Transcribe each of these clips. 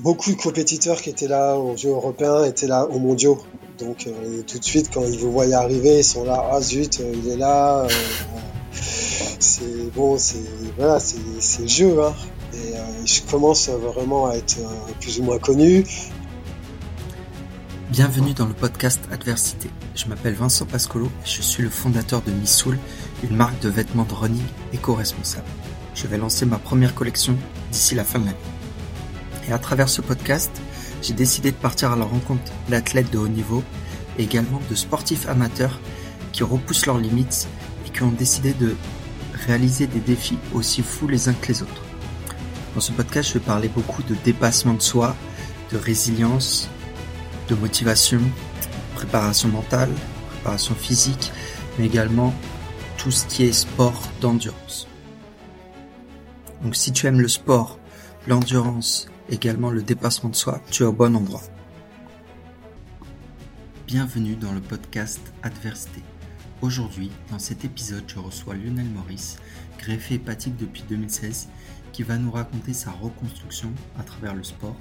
Beaucoup de compétiteurs qui étaient là aux Jeux européens étaient là aux mondiaux. Donc euh, tout de suite, quand ils vous voient arriver, ils sont là. Ah zut, euh, il est là. Euh, c'est bon, c'est voilà, c'est le jeu. Hein. Et je commence vraiment à être plus ou moins connu. Bienvenue dans le podcast Adversité. Je m'appelle Vincent Pascolo et je suis le fondateur de Missoul, une marque de vêtements de running éco-responsable. Je vais lancer ma première collection d'ici la fin de l'année. Et à travers ce podcast, j'ai décidé de partir à la rencontre d'athlètes de haut niveau et également de sportifs amateurs qui repoussent leurs limites et qui ont décidé de réaliser des défis aussi fous les uns que les autres. Dans ce podcast, je vais parler beaucoup de dépassement de soi, de résilience, de motivation, préparation mentale, préparation physique, mais également tout ce qui est sport d'endurance. Donc si tu aimes le sport, l'endurance également le dépassement de soi, tu es au bon endroit. Bienvenue dans le podcast Adversité. Aujourd'hui, dans cet épisode, je reçois Lionel Maurice, greffé hépatique depuis 2016, qui va nous raconter sa reconstruction à travers le sport.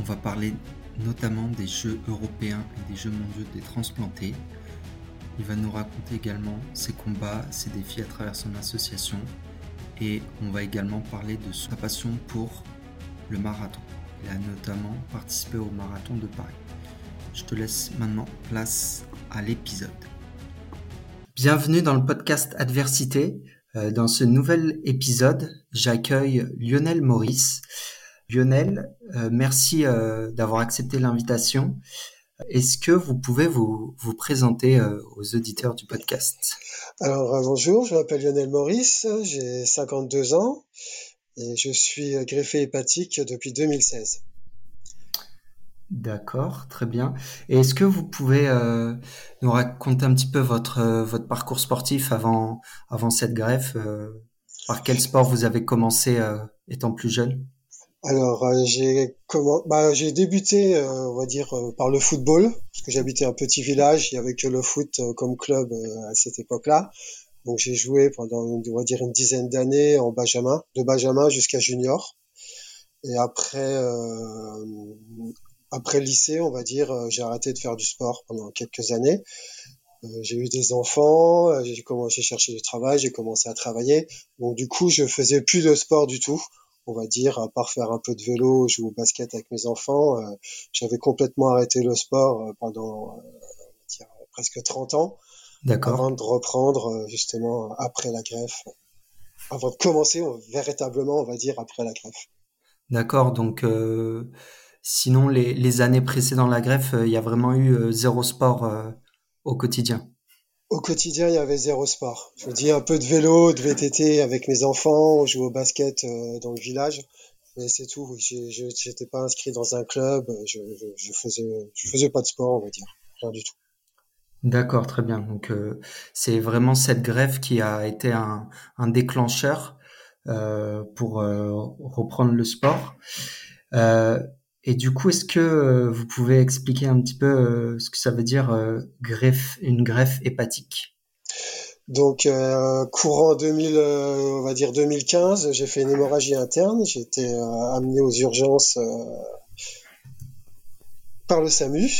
On va parler notamment des Jeux européens et des Jeux mondiaux des transplantés. Il va nous raconter également ses combats, ses défis à travers son association. Et on va également parler de sa passion pour le marathon. Il a notamment participé au marathon de Paris. Je te laisse maintenant place à l'épisode. Bienvenue dans le podcast Adversité. Euh, dans ce nouvel épisode, j'accueille Lionel Maurice. Lionel, euh, merci euh, d'avoir accepté l'invitation. Est-ce que vous pouvez vous, vous présenter aux auditeurs du podcast? Alors bonjour, je m'appelle Lionel Maurice, j'ai 52 ans et je suis greffé hépatique depuis 2016. D'accord, très bien. Et est-ce que vous pouvez euh, nous raconter un petit peu votre euh, votre parcours sportif avant avant cette greffe euh, Par quel sport vous avez commencé étant plus jeune? Alors j'ai comment bah, j'ai débuté on va dire par le football parce que j'habitais un petit village, il y avait que le foot comme club à cette époque-là. Donc j'ai joué pendant, on va dire, une dizaine d'années en Benjamin, de Benjamin jusqu'à junior. Et après, euh, après le lycée, on va dire, euh, j'ai arrêté de faire du sport pendant quelques années. Euh, j'ai eu des enfants, euh, j'ai commencé à chercher du travail, j'ai commencé à travailler. Donc du coup, je faisais plus de sport du tout. On va dire, à part faire un peu de vélo, jouer au basket avec mes enfants, j'avais complètement arrêté le sport pendant dire, presque 30 ans. D'accord. Avant de reprendre euh, justement après la greffe, avant de commencer véritablement, on va dire, après la greffe. D'accord, donc euh, sinon les, les, années précédant la greffe, euh, il y a vraiment eu zéro sport au quotidien. Au quotidien, il y avait zéro sport. Je vous dis un peu de vélo, de VTT avec mes enfants, on jouait au basket dans le village, mais c'est tout. Je n'étais pas inscrit dans un club, je, je, je, faisais, je faisais pas de sport, on va dire, rien du tout. D'accord, très bien. Donc euh, c'est vraiment cette grève qui a été un, déclencheur euh, pour euh, reprendre le sport. Et du coup, est-ce que vous pouvez expliquer un petit peu ce que ça veut dire greffe, une greffe hépatique? Donc courant 2000, on va dire 2015, j'ai fait une hémorragie interne. J'ai été amené aux urgences par le SAMU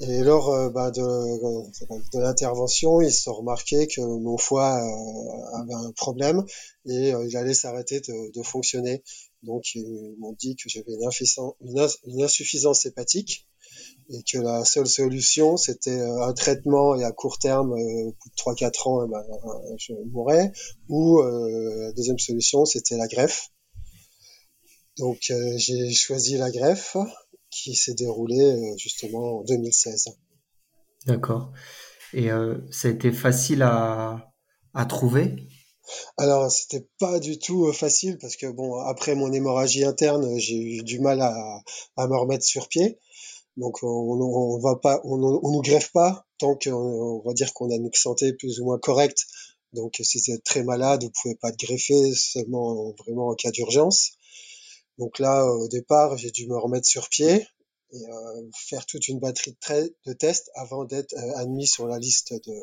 et lors euh, bah, de, de l'intervention, ils se sont remarqués que mon foie euh, avait un problème et euh, il allait s'arrêter de, de, fonctionner. Donc ils m'ont dit que j'avais une, insuffisance hépatique et que la seule solution c'était un traitement et à court terme, au bout de 3-4 ans, ben, je mourrais, ou la deuxième solution c'était la greffe. Donc j'ai choisi la greffe qui s'est déroulé euh, justement en 2016. D'accord. Et euh, ça a été facile à, à trouver? Alors, c'était pas du tout euh, facile parce que bon, après mon hémorragie interne, j'ai eu du mal à, à me remettre sur pied. Donc, on, on va pas, on, on nous greffe pas tant qu'on on va dire qu'on a une santé plus ou moins correcte. Donc, si vous êtes très malade, vous pouvez pas être greffer seulement vraiment en cas d'urgence. Donc là, au départ, j'ai dû me remettre sur pied et euh, faire toute une batterie de, de tests avant d'être euh, admis sur la liste de,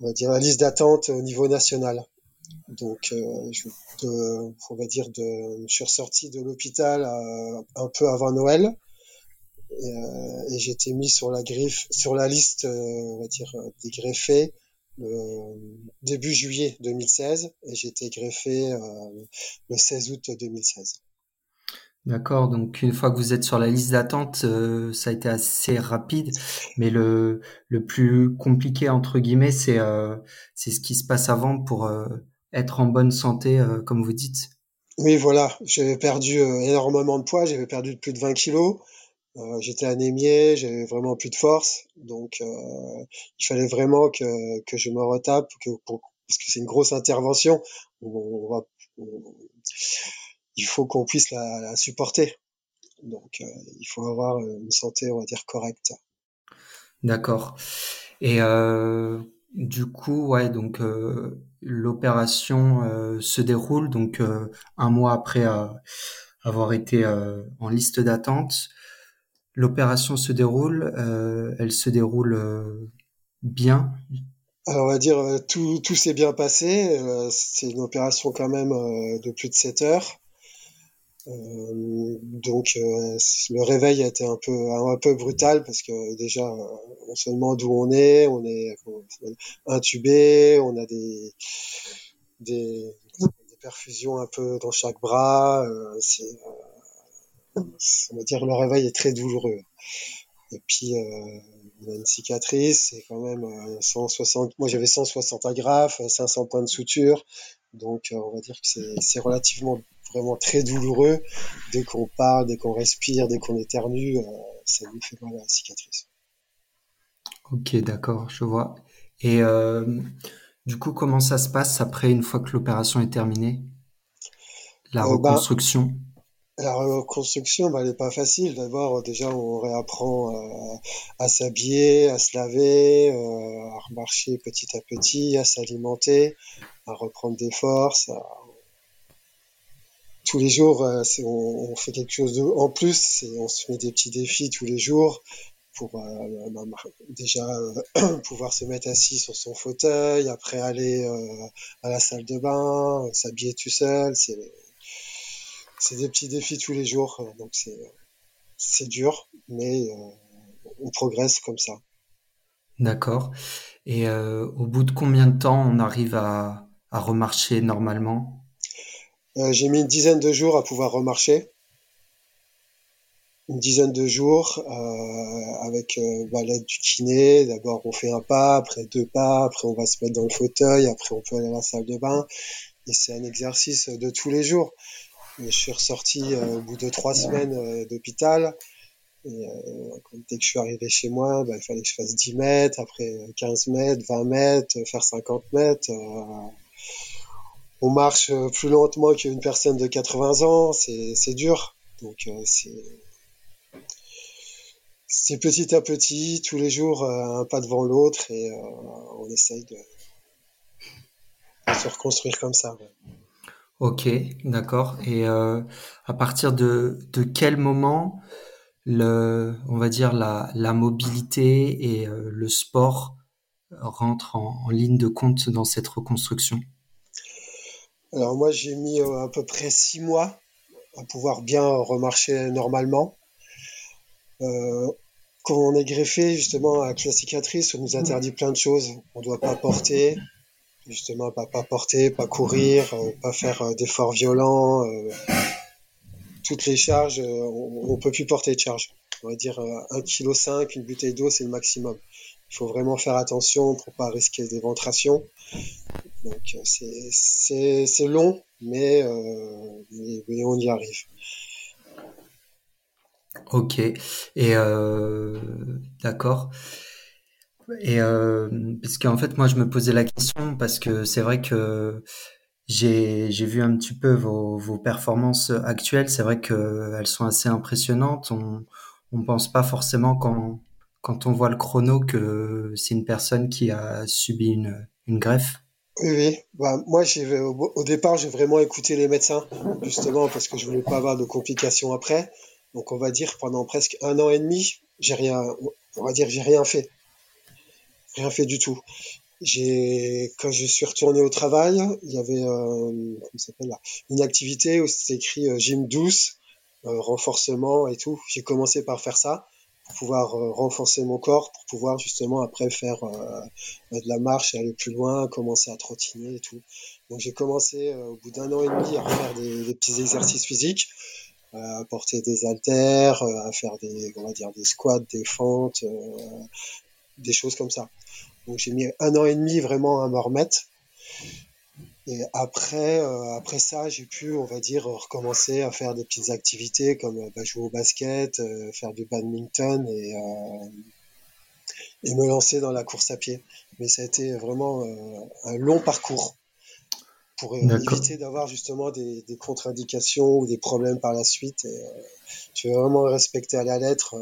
on va dire la liste d'attente au niveau national. Donc, je, on va dire, de, je suis ressorti de l'hôpital un peu avant Noël et, et j'ai été mis sur la griffe, sur la liste, on va dire, des greffés début juillet 2016 et j'ai été greffé le 16 août 2016. D'accord, donc une fois que vous êtes sur la liste d'attente, euh, ça a été assez rapide, mais le, le plus compliqué, entre guillemets, c'est euh, c'est ce qui se passe avant pour euh, être en bonne santé, comme vous dites. Oui, voilà, j'avais perdu énormément de poids, j'avais perdu plus de 20 kilos, j'étais anémié, j'avais vraiment plus de force, donc il fallait vraiment que, que je me retape, que, parce que c'est une grosse intervention. Il faut qu'on puisse la, supporter. Donc, euh, il faut avoir une santé, on va dire, correcte. D'accord. Et euh, du coup, ouais, donc euh, l'opération se déroule donc un mois après avoir été en liste d'attente. L'opération se déroule, elle se déroule bien? Alors on va dire tout, tout s'est bien passé. c'est une opération quand même de plus de 7 heures. Euh, donc euh, le réveil a été un peu brutal parce que déjà on se demande où on est, on est intubé, on a des perfusions un peu dans chaque bras. Euh, on va dire le réveil est très douloureux. Et puis euh, on a une cicatrice, c'est quand même 160. Moi j'avais 160 agrafes, 500 points de suture, donc on va dire que c'est relativement vraiment très douloureux. Dès qu'on parle, dès qu'on respire, dès qu'on éternue, euh, ça nous fait mal à la cicatrice. Ok, d'accord, je vois. Et euh, du coup, comment ça se passe après, une fois que l'opération est terminée? La euh, bah, reconstruction? La reconstruction, bah, elle n'est pas facile. D'abord, déjà, on réapprend à s'habiller, à se laver, à remarcher petit à petit, à s'alimenter, à reprendre des forces, tous les jours, euh, on, fait quelque chose de, en plus. On se met des petits défis tous les jours pour euh, bah, bah, déjà euh, pouvoir se mettre assis sur son fauteuil, après aller à la salle de bain, s'habiller tout seul. C'est des petits défis tous les jours, donc c'est dur, mais on progresse comme ça. D'accord. Et au bout de combien de temps on arrive à remarcher normalement? Euh, j'ai mis une dizaine de jours à pouvoir remarcher. Une dizaine de jours euh, avec euh, bah, l'aide du kiné. D'abord, on fait un pas, après deux pas, après on va se mettre dans le fauteuil, après on peut aller à la salle de bain. Et c'est un exercice de tous les jours. Je suis ressorti au bout de trois semaines d'hôpital. Et dès que je suis arrivé chez moi, bah, il fallait que je fasse 10 mètres, après 15 mètres, 20 mètres, faire 50 mètres on marche euh, plus lentement qu'une personne de 80 ans, c'est dur. Donc euh, c'est petit à petit, tous les jours euh, un pas devant l'autre et on essaye de, se reconstruire comme ça. Ok, d'accord. Et à partir de, quel moment le, on va dire la, mobilité et le sport rentrent en ligne de compte dans cette reconstruction? Alors moi j'ai mis euh, à peu près six mois à pouvoir bien remarcher normalement. Euh, quand on est greffé justement avec la cicatrice, on nous interdit plein de choses. On doit pas porter, justement pas, porter, pas courir, euh, pas faire d'efforts violents. toutes les charges, on, on peut plus porter de charge. On va dire 1,5 kg, une bouteille d'eau, c'est le maximum. Il faut vraiment faire attention pour pas risquer des ventrations. Donc c'est long, mais, euh, mais, on y arrive. Ok, et euh, d'accord. Et euh, parce qu'en fait, moi, je me posais la question parce que c'est vrai que j'ai vu un petit peu vos, vos performances actuelles. C'est vrai qu'elles sont assez impressionnantes. On on pense pas forcément quand quand on voit le chrono que c'est une personne qui a subi une, une greffe. Oui, oui. Bah, moi, j'ai, au, départ, j'ai vraiment écouté les médecins, justement, parce que je voulais pas avoir de complications après. Donc, on va dire, pendant presque un an et demi, j'ai rien, on va dire, j'ai rien fait. Rien fait du tout. j'ai quand je suis retourné au travail, il y avait euh, s'appelle une activité où c'était écrit euh, gym douce, euh, renforcement et tout. J'ai commencé par faire ça pour pouvoir euh, renforcer mon corps, pour pouvoir justement après faire de la marche et aller plus loin, commencer à trottiner et tout. Donc j'ai commencé au bout d'un an et demi à faire des, des petits exercices physiques, à porter des haltères, à faire des on va dire des squats, des fentes, des choses comme ça. Donc j'ai mis un an et demi vraiment à me remettre. Et après, euh, après ça, j'ai pu, on va dire, recommencer à faire des petites activités comme bah, jouer au basket, euh, faire du badminton et, euh, et me lancer dans la course à pied. Mais ça a été vraiment un long parcours pour éviter d'avoir justement des, des contre-indications ou des problèmes par la suite. Et, je vais vraiment respecter à la lettre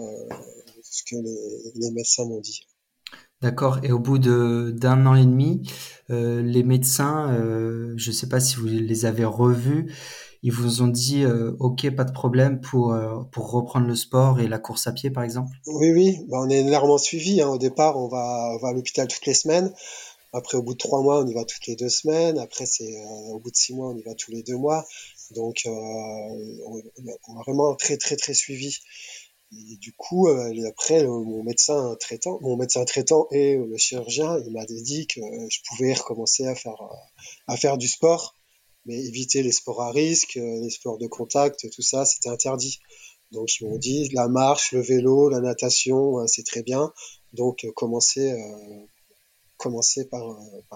ce que les, les médecins m'ont dit. D'accord. Et au bout d'un an et demi, euh, les médecins, euh, je ne sais pas si vous les avez revus, ils vous ont dit euh, OK, pas de problème pour pour reprendre le sport et la course à pied, par exemple? Oui, oui. Ben, on est énormément suivi. Hein. Au départ, on va à l'hôpital toutes les semaines. Après, au bout de trois mois, on y va toutes les deux semaines. Après, c'est au bout de six mois, on y va tous les deux mois. Donc, on, on, a vraiment très très très suivi. Et du coup, euh, après, mon médecin traitant, mon médecin traitant et le chirurgien, il m'a dit que je pouvais recommencer à faire, euh, du sport, mais éviter les sports à risque, euh, les sports de contact, tout ça, c'était interdit. Donc ils m'ont dit la marche, le vélo, la natation, c'est très bien. Donc commencer,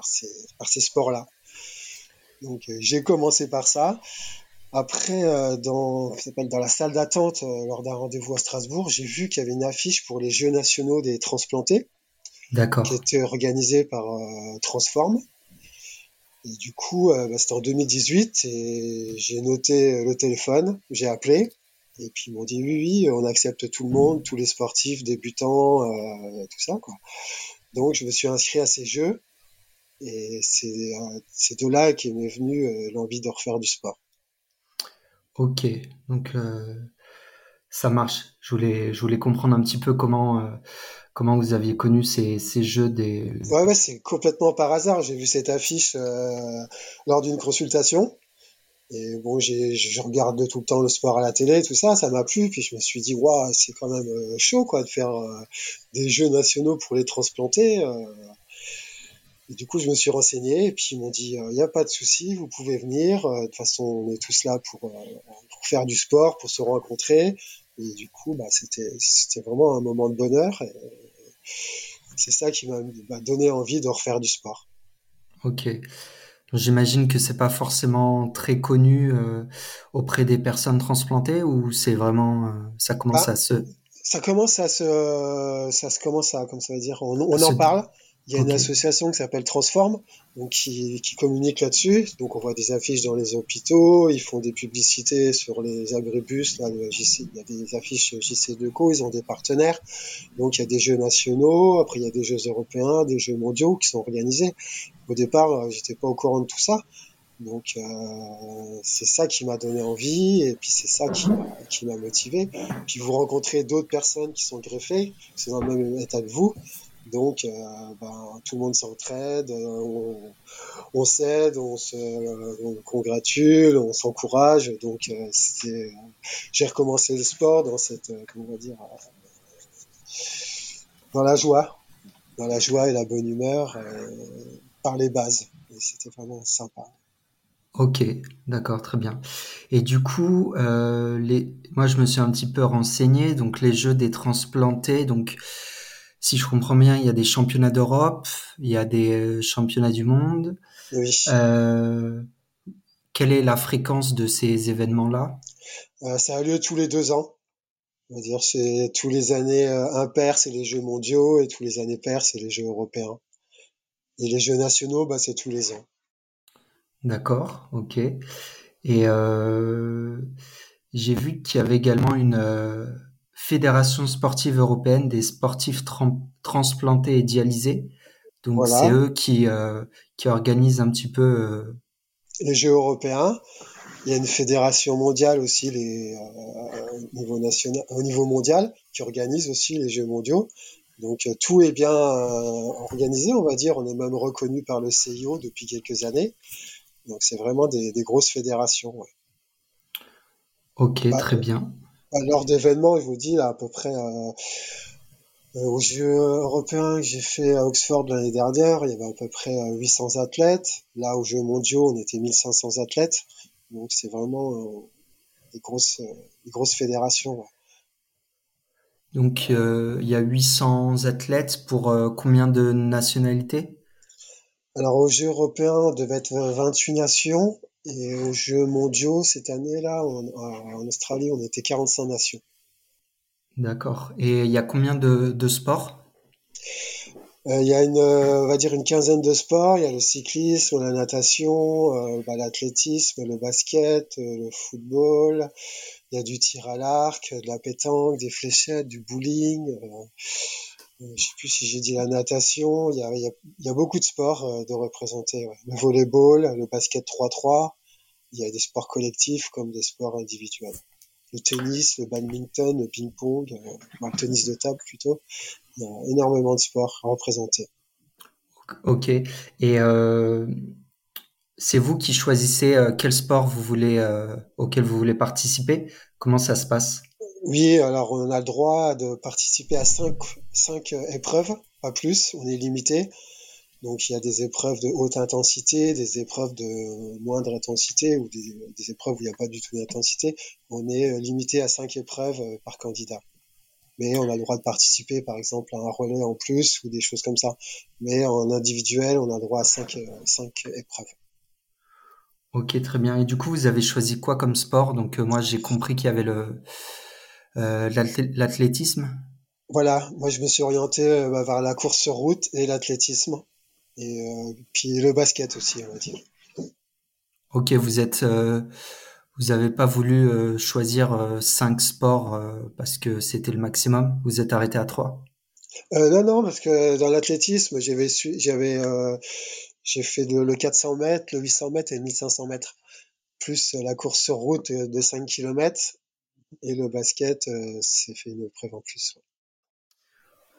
ces, par ces sports-là. Donc j'ai commencé par ça. Après, euh, dans, dans la salle d'attente, euh, lors d'un rendez-vous à Strasbourg, j'ai vu qu'il y avait une affiche pour les Jeux nationaux des transplantés. D'accord. Qui était organisée par euh, Transform. Et du coup, bah, c'était en 2018 et j'ai noté le téléphone, j'ai appelé. Et puis ils m'ont dit oui, oui, on accepte tout le monde, tous les sportifs, débutants, tout ça. Quoi. Donc je me suis inscrit à ces jeux et c'est de là qu'est m'est venue l'envie de refaire du sport. Ok, donc euh, ça marche. Je voulais, je voulais comprendre un petit peu comment, euh, comment vous aviez connu ces, ces jeux des. Ouais, ouais, c'est complètement par hasard. J'ai vu cette affiche euh, lors d'une consultation. Et bon, je regarde tout le temps le sport à la télé, tout ça, ça m'a plu. Puis je me suis dit, waouh, c'est quand même chaud, quoi, de faire des jeux nationaux pour les transplanter. Et du coup, je me suis renseigné et puis ils m'ont dit, il euh, n'y a pas de souci, vous pouvez venir. Euh, de toute façon, on est tous là pour, euh, pour faire du sport, pour se rencontrer. Et du coup, bah, c'était, c'était vraiment un moment de bonheur. Et c'est ça qui m'a donné envie de refaire du sport. Ok. J'imagine que c'est pas forcément très connu euh, auprès des personnes transplantées ou c'est vraiment ça commence bah, à se ça commence à se ça se commence à comme ça veut dire on, on en parle il y a une association qui s'appelle Transform, donc qui, qui communique là-dessus. Donc on voit des affiches dans les hôpitaux, ils font des publicités sur les agribus. Là, le JC, il y a des affiches JC2Co, ils ont des partenaires. Donc il y a des jeux nationaux, après il y a des jeux européens, des jeux mondiaux qui sont organisés. Au départ, euh, j'étais pas au courant de tout ça. Donc euh, c'est ça qui m'a donné envie et puis c'est ça qui, qui m'a motivé. Puis vous rencontrez d'autres personnes qui sont greffées, qui sont dans le même état que vous. Donc, euh, ben, tout le monde s'entraide, on, on s'aide, on se on congratule, on s'encourage. Donc, euh, j'ai recommencé le sport dans cette, euh, comment on va dire, dans la joie, dans la joie et la bonne humeur, par les bases. Et c'était vraiment sympa. Ok, d'accord, très bien. Et du coup, euh, moi je me suis un petit peu renseigné, donc les jeux des transplantés, donc si je comprends bien, il y a des championnats d'Europe, il y a des euh, championnats du monde. Oui. Euh, quelle est la fréquence de ces événements-là? Euh, Ça a lieu tous les deux ans. On va dire c'est tous les années euh, impaires, c'est les Jeux mondiaux, et tous les années paires, c'est les Jeux européens. Et les Jeux nationaux, bah, c'est tous les ans. D'accord, ok. Et euh, j'ai vu qu'il y avait également une euh, Fédération sportive européenne des sportifs transplantés et dialysés. Donc c'est eux qui euh, qui organisent un petit peu euh... les Jeux européens. Il y a une fédération mondiale aussi les euh, au niveau national, au niveau mondial qui organise aussi les Jeux mondiaux. Donc tout est bien organisé, on va dire. On est même reconnu par le CIO depuis quelques années. Donc c'est vraiment des, grosses fédérations. Ok, bah, très bien. Bah, lors d'événements, je vous dis à peu près euh, aux Jeux européens que j'ai fait à Oxford l'année dernière, il y avait à peu près 800 euh, athlètes. Là, aux Jeux mondiaux, on était 1500 athlètes. Donc, c'est vraiment euh, des, grosses, des grosses fédérations. Donc, il y a 800 athlètes pour combien de nationalités? Alors, aux Jeux européens, on devait être 28 nations. Et aux Jeux mondiaux, cette année-là, en Australie, on était 45 nations. D'accord. Et il y a combien de, de sports? Euh, Il y a une, euh, on va dire une quinzaine de sports. Il y a le cyclisme, la natation, euh, bah, l'athlétisme, le basket, le football. Il y a du tir à l'arc, de la pétanque, des fléchettes, du bowling. Je sais plus si j'ai dit la natation. Il y a, il y a, beaucoup de sports de représenter. Le volleyball, le basket 3-3. Il y a des sports collectifs comme des sports individuels le tennis, le badminton, le ping-pong, euh, le tennis de table plutôt. Il y a énormément de sports à représenter. Ok. Et euh, c'est vous qui choisissez euh, quel sport vous voulez, auquel vous voulez participer? Comment ça se passe? Oui, alors on a le droit de participer à cinq, cinq épreuves, pas plus. On est limité. Donc il y a des épreuves de haute intensité, des épreuves de moindre intensité ou des, épreuves où il n'y a pas du tout d'intensité. On est euh, limité à cinq épreuves euh, par candidat. Mais on a le droit de participer par exemple à un relais en plus ou des choses comme ça. Mais en individuel, on a le droit à cinq, euh, cinq épreuves. Ok, très bien. Et du coup, vous avez choisi quoi comme sport? Donc moi, j'ai compris qu'il y avait le l'athlétisme? Voilà, moi je me suis orienté bah, vers la course sur route et l'athlétisme. Et euh, puis le basket aussi, on va dire. Ok, vous êtes, euh, vous n'avez pas voulu euh, choisir cinq sports parce que c'était le maximum? Vous êtes arrêté à trois? non, non, parce que dans l'athlétisme, j'avais, j'avais, j'ai fait le, 400 mètres, le 800 mètres et le 1500 mètres, plus la course sur route de 5 km et le basket, c'est fait une épreuve en plus.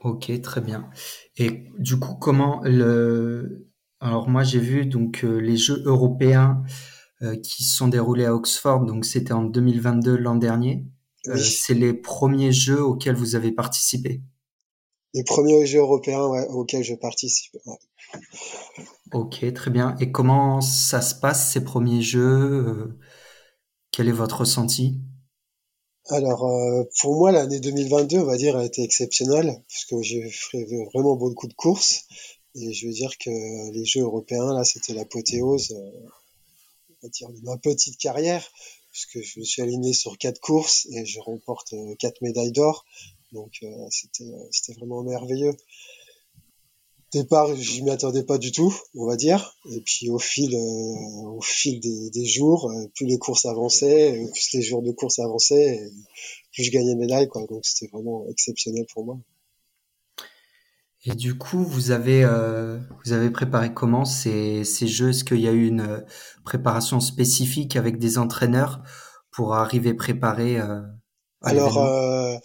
Ok, très bien. Et du coup, comment le... Alors moi, j'ai vu donc euh, les Jeux européens euh, qui se sont déroulés à Oxford, donc c'était en 2022 l'an dernier. Euh, c'est les premiers Jeux auxquels vous avez participé. Les premiers Jeux européens auxquels je participe. Ok, très bien. Et comment ça se passe ces premiers Jeux Quel est votre ressenti? Alors, euh, pour moi, l'année 2022, on va dire, a été exceptionnelle, puisque j'ai fait vraiment beaucoup de courses. Et je veux dire que les Jeux européens, là, c'était l'apothéose, euh, on va dire, de ma petite carrière, puisque je me suis aligné sur quatre courses et je remporte euh, quatre médailles d'or. Donc, c'était, c'était vraiment merveilleux départ, je m'y attendais pas du tout, on va dire. Et puis au fil, euh, au fil des, jours, euh, plus les courses avançaient, plus les jours de course avançaient, plus je gagnais médailles, quoi. Donc c'était vraiment exceptionnel pour moi. Et du coup, vous avez euh, vous avez préparé comment ces, ces jeux? Est-ce qu'il y a eu une préparation spécifique avec des entraîneurs pour arriver préparé Alors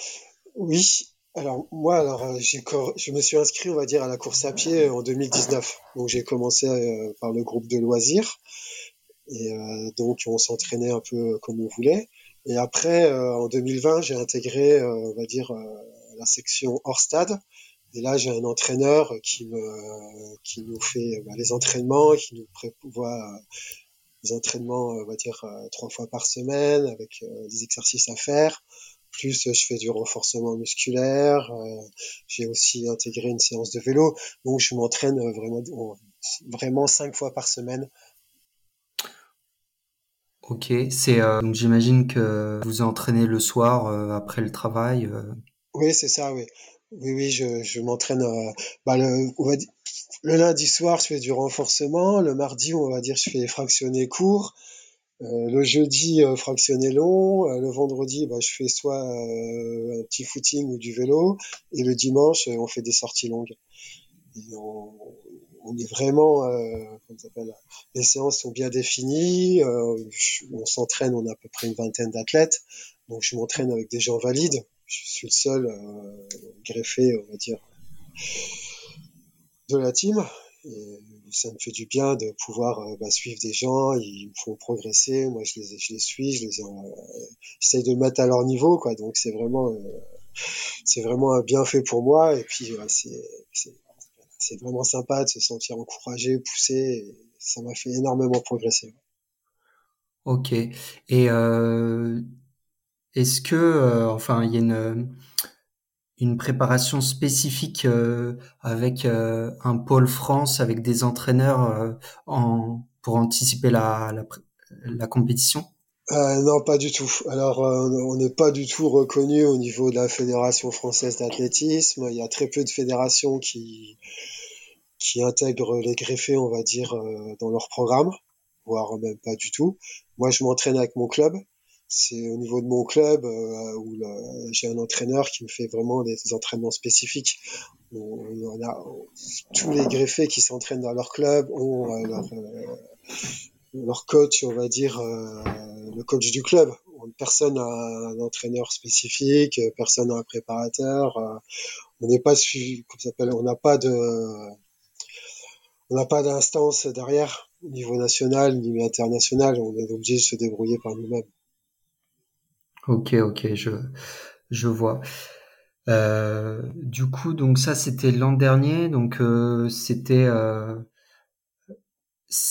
oui, alors moi, alors euh, j'ai je me suis inscrit, on va dire, à la course à pied en 2019. Donc j'ai commencé euh, par le groupe de loisirs et euh, donc on s'entraînait un peu comme on voulait. Et après, en 2020, j'ai intégré, on va dire, la section hors stade. Et là, j'ai un entraîneur qui me, qui nous fait bah, les entraînements, qui nous prévoit les entraînements, on va dire, trois fois par semaine avec des exercices à faire plus je fais du renforcement musculaire, euh, j'ai aussi intégré une séance de vélo, donc je m'entraîne vraiment, vraiment cinq fois par semaine. Ok, c'est euh, donc j'imagine que vous entraînez le soir euh, après le travail. Oui, c'est ça, oui. Oui, oui, je, je m'entraîne. Bah, le, le lundi soir, je fais du renforcement. Le mardi, on va dire, je fais fractionner court. Euh, le jeudi, euh, fractionné long. Euh, le vendredi, bah, je fais soit un petit footing ou du vélo. Et le dimanche, on fait des sorties longues. on, est vraiment, comment s'appelle les séances sont bien définies. on s'entraîne, on a à peu près une vingtaine d'athlètes. Donc je m'entraîne avec des gens valides. Je suis le seul greffé, on va dire, de la team. Et ça me fait du bien de pouvoir bah, suivre des gens, ils me font progresser, moi je les, je les suis, je les j'essaye de mettre à leur niveau, quoi. Donc c'est vraiment, c'est vraiment un bienfait pour moi. Et puis c'est, vraiment sympa de se sentir encouragé, poussé. ça m'a fait énormément progresser. Ok. Et euh, est-ce que, euh, enfin, il y a une, une préparation spécifique euh, avec un pôle France, avec des entraîneurs en, pour anticiper la, la, la compétition? Non, pas du tout. Alors, on n'est pas du tout reconnu au niveau de la Fédération française d'athlétisme. Il y a très peu de fédérations qui, qui intègrent les greffés, on va dire, dans leur programme voire même pas du tout. Moi, je m'entraîne avec mon club. C'est au niveau de mon club euh, où j'ai un entraîneur qui me fait vraiment des entraînements spécifiques. On, a, tous les greffés qui s'entraînent dans leur club ont euh, leur, euh, leur, coach, on va dire, le coach du club. Personne n'a un entraîneur spécifique, personne n'a un préparateur. on n'est pas suivi, s'appelle, on n'a pas de, on n'a pas d'instance derrière au niveau national, niveau international, on est obligé de se débrouiller par nous-mêmes. Ok, ok, je, je vois. Euh, du coup, donc ça, c'était l'an dernier. Donc, euh, c'était. Euh,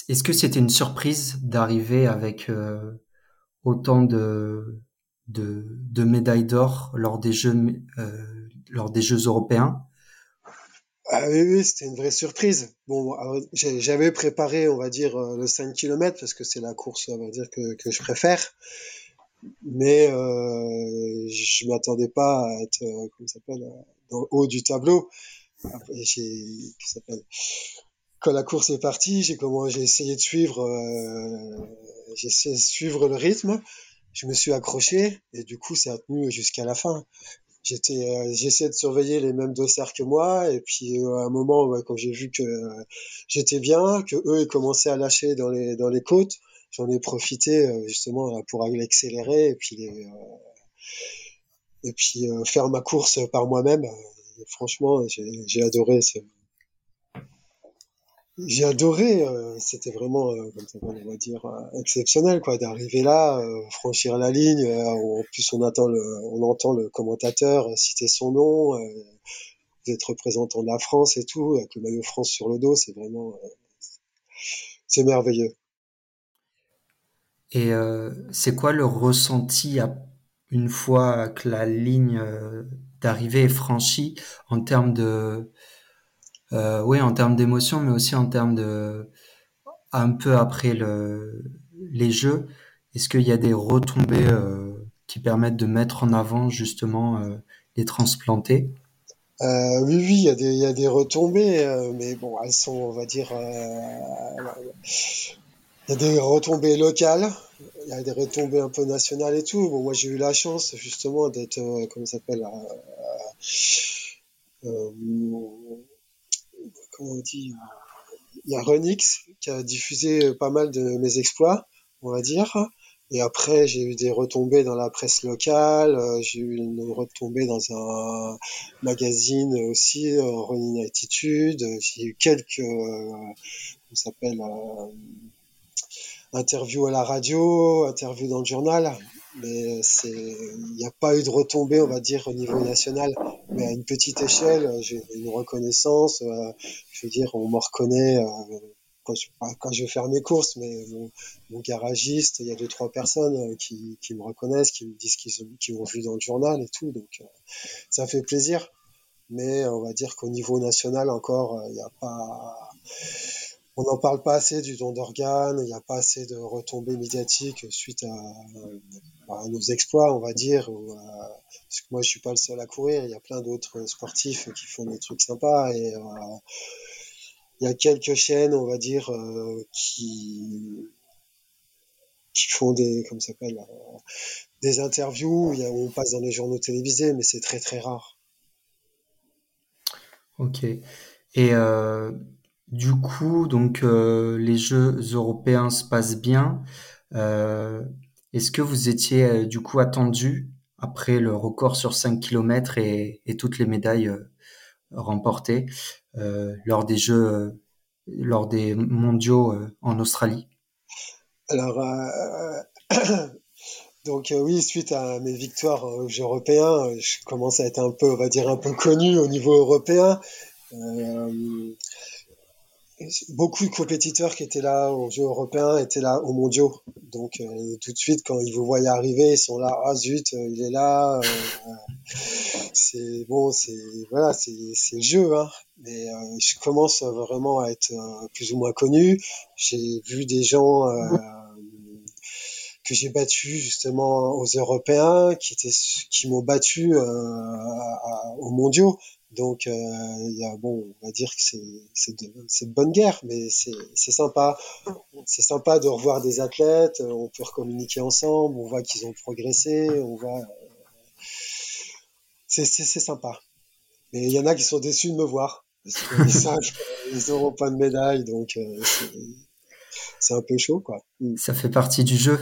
est-ce que c'était une surprise d'arriver avec autant de, de, de médailles d'or lors des Jeux lors des Jeux européens? Ah oui, oui, c'était une vraie surprise. Bon, j'avais préparé, on va dire, le 5 km parce que c'est la course, on va dire, que, que je préfère. Mais euh, je m'attendais pas à être, euh, comment s'appelle, euh, dans le haut du tableau. S'appelle, quand la course est partie, j'ai comment, j'ai essayé de suivre, euh, j'ai essayé de suivre le rythme. Je me suis accroché et du coup, ça a tenu jusqu'à la fin j'étais euh, j'essayais de surveiller les mêmes dossards que moi et puis euh, à un moment quand j'ai vu que j'étais bien que eux ils commençaient à lâcher dans les dans les côtes j'en ai profité justement pour accélérer et puis et puis faire ma course par moi-même franchement j'ai adoré j'ai adoré, euh, c'était vraiment, euh, on va dire, euh, exceptionnel, quoi, d'arriver là, franchir la ligne. en plus, on attend le, on entend le commentateur citer son nom, d'être représentant de la France et tout, avec le maillot France sur le dos, c'est vraiment, c'est merveilleux. Et c'est quoi le ressenti à, une fois que la ligne d'arrivée est franchie en termes de euh, oui, en termes d'émotion, mais aussi en termes de un peu après le, les jeux. Est-ce qu'il y a des retombées euh, qui permettent de mettre en avant justement euh, les transplantés euh, oui, oui, il y a des, il y a des retombées, euh, mais bon, elles sont, on va dire, euh, il y a des retombées locales, il y a des retombées un peu nationales et tout. Bon, moi, j'ai eu la chance justement d'être, comment ça s'appelle, comment on dit, il y a Renix qui a diffusé pas mal de mes exploits, on va dire. Et après, j'ai eu des retombées dans la presse locale, euh, j'ai eu une retombée dans un magazine aussi, euh, Running Attitude. J'ai eu quelques, euh, comment s'appelle, euh, interviews à la radio, interviews dans le journal mais il n'y a pas eu de retombée on va dire au niveau national mais à une petite échelle j'ai une reconnaissance euh, je veux dire on me reconnaît euh, quand, je, quand vais faire mes courses mais mon, garagiste il y a deux trois personnes euh, qui, me reconnaissent qui me disent qu'ils qu'ils m'ont vu dans le journal et tout donc ça fait plaisir. Mais on va dire qu'au niveau national encore il n'y a pas on n'en parle pas assez du don d'organes, il n'y a pas assez de retombées médiatiques suite à, nos exploits, on va dire. Parce que moi, je suis pas le seul à courir, il y a plein d'autres sportifs qui font des trucs sympas et euh, il y a quelques chaînes, on va dire, euh, qui font des, comme s'appelle, euh, des interviews où on passe dans les journaux télévisés, mais c'est très très rare. Ok. Et euh, du coup, donc euh, les Jeux européens se passent bien. Euh, est-ce que vous étiez euh, du coup attendu après le record sur 5 km et, toutes les médailles remporté lors des Jeux, lors des mondiaux en Australie? Alors, donc oui, suite à mes victoires aux Jeux européens, je commence à être un peu, on va dire, un peu connu au niveau européen. Beaucoup de compétiteurs qui étaient là aux Jeux européens étaient là aux mondiaux. Donc euh, tout de suite, quand ils vous voient arriver, ils sont là. Ah zut, euh, il est là. Euh, c'est bon, c'est voilà, c'est le jeu. Hein. Mais je commence vraiment à être plus ou moins connu. J'ai vu des gens que j'ai battus justement aux Européens, qui étaient, qui m'ont battu aux mondiaux. Donc, euh, bon, on va dire que c'est de, de bonne guerre, mais c'est sympa. C'est sympa de revoir des athlètes. Euh, on peut communiquer ensemble. On voit qu'ils ont progressé. On voit. Euh, c'est sympa. Mais il y en a qui sont déçus de me voir. Parce ils n'auront pas de médaille, donc c'est un peu chaud, quoi. Mm. Ça fait partie du jeu.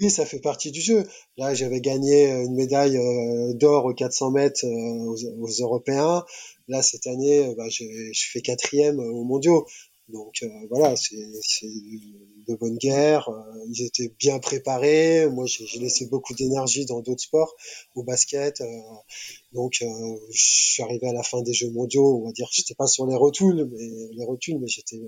Oui, ça fait partie du jeu. Là, j'avais gagné euh, une médaille euh, d'or aux 400 mètres euh, aux, Européens. Là, cette année, bah, je, fais quatrième aux mondiaux. Donc voilà, c'est de bonne guerre. ils étaient bien préparés. Moi, j'ai laissé beaucoup d'énergie dans d'autres sports, au basket. donc, je suis arrivé à la fin des Jeux mondiaux. On va dire, j'étais pas sur les rotules, mais les rotules, mais j'étais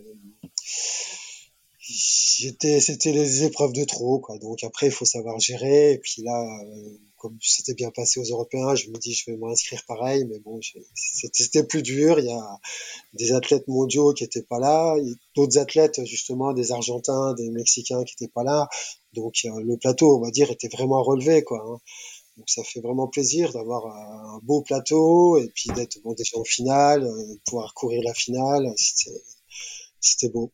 j'étais c'était les épreuves de trop quoi. Donc après il faut savoir gérer. Et puis là euh, comme c'était bien passé aux européens je me dis je vais m'inscrire pareil. Mais bon c'était plus dur. Il y a des athlètes mondiaux qui étaient pas là. D'autres athlètes justement des argentins des mexicains qui étaient pas là. Donc euh, le plateau on va dire était vraiment relevé quoi hein. donc ça fait vraiment plaisir d'avoir un beau plateau et puis d'être bon déjà en finale euh, pouvoir courir la finale. C'était beau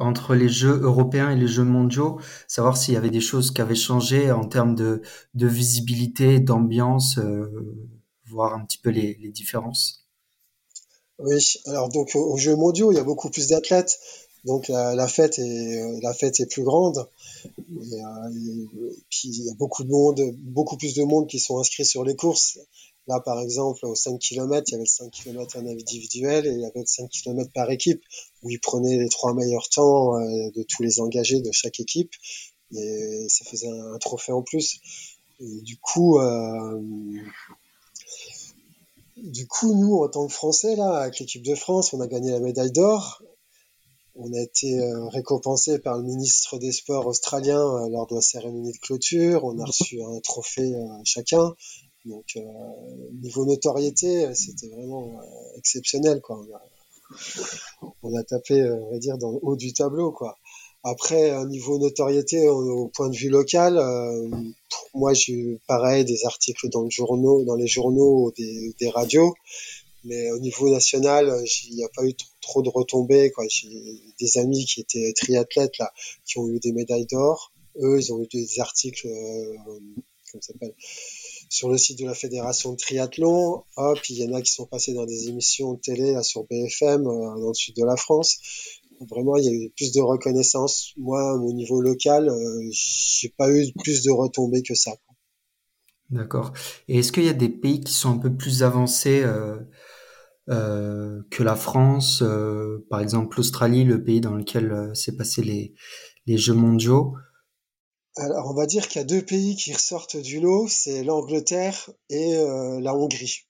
entre les Jeux européens et les Jeux mondiaux, savoir s'il y avait des choses qui avaient changé en termes de, visibilité, d'ambiance, euh, voir un petit peu les, différences. Oui, alors donc aux Jeux mondiaux, il y a beaucoup plus d'athlètes, donc la, fête est la fête est plus grande. Et, puis il y a beaucoup de monde, beaucoup plus de monde qui sont inscrits sur les courses. Là, par exemple, aux 5 km, il y avait le 5 km en individuel et il y avait le 5 km par équipe où ils prenaient les trois meilleurs temps euh, de tous les engagés de chaque équipe et ça faisait un, trophée en plus. Du coup, euh, du coup, nous, en tant que Français, là, avec l'équipe de France, on a gagné la médaille d'or. On a été euh, récompensé par le ministre des Sports australien lors de la cérémonie de clôture. On a reçu un trophée chacun. Donc, niveau notoriété, c'était vraiment exceptionnel, quoi. On a tapé, euh, on va dire, dans le haut du tableau, quoi. Après, niveau notoriété, au, point de vue local, euh, moi, j'ai eu pareil des articles dans, les journaux, des, des radios, mais au niveau national, il n'y a pas eu trop de retombées. J'ai des amis qui étaient triathlètes là, qui ont eu des médailles d'or. Eux, ils ont eu des articles, euh, comment ça s'appelle? Sur le site de la fédération de triathlon. Hop, il y en a qui sont passés dans des émissions de télé là, sur BFM euh, dans le sud de la France. Vraiment, il y a eu plus de reconnaissance. Moi, au niveau local, euh, j'ai pas eu plus de retombées que ça. D'accord. Et est-ce qu'il y a des pays qui sont un peu plus avancés euh, que la France Par exemple, l'Australie, le pays dans lequel s'est passé les Jeux mondiaux? Alors, on va dire qu'il y a deux pays qui ressortent du lot, c'est l'Angleterre et euh, la Hongrie.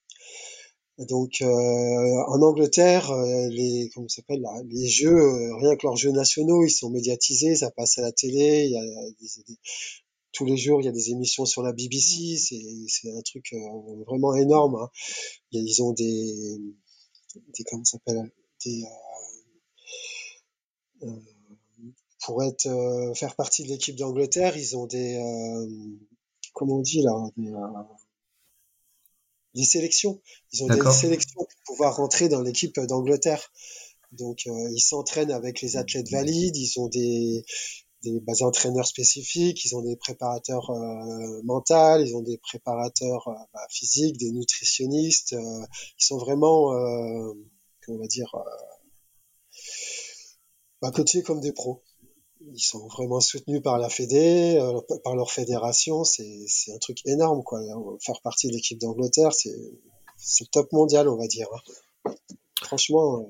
Donc, euh, en Angleterre, euh, les comment s'appelle les jeux, rien que leurs jeux nationaux, ils sont médiatisés, ça passe à la télé, il y des, tous les jours, il y a des émissions sur la BBC, c'est un truc vraiment énorme. Hein. Ils ont des, des comment s'appelle des pour être euh, faire partie de l'équipe d'Angleterre, ils ont des euh, comment on dit là des, euh, des sélections. Ils ont des sélections pour pouvoir rentrer dans l'équipe d'Angleterre. Donc ils s'entraînent avec les athlètes valides, ils ont des des bah, entraîneurs spécifiques, ils ont des préparateurs euh, mentaux, ils ont des préparateurs bah, physiques, des nutritionnistes. ils sont vraiment, comment on va dire, bah, coachés comme des pros ils sont vraiment soutenus par la Fédé, euh, par leur fédération. C'est un truc énorme, quoi. Faire partie de l'équipe d'Angleterre, c'est c'est top mondial, on va dire. Hein. Franchement,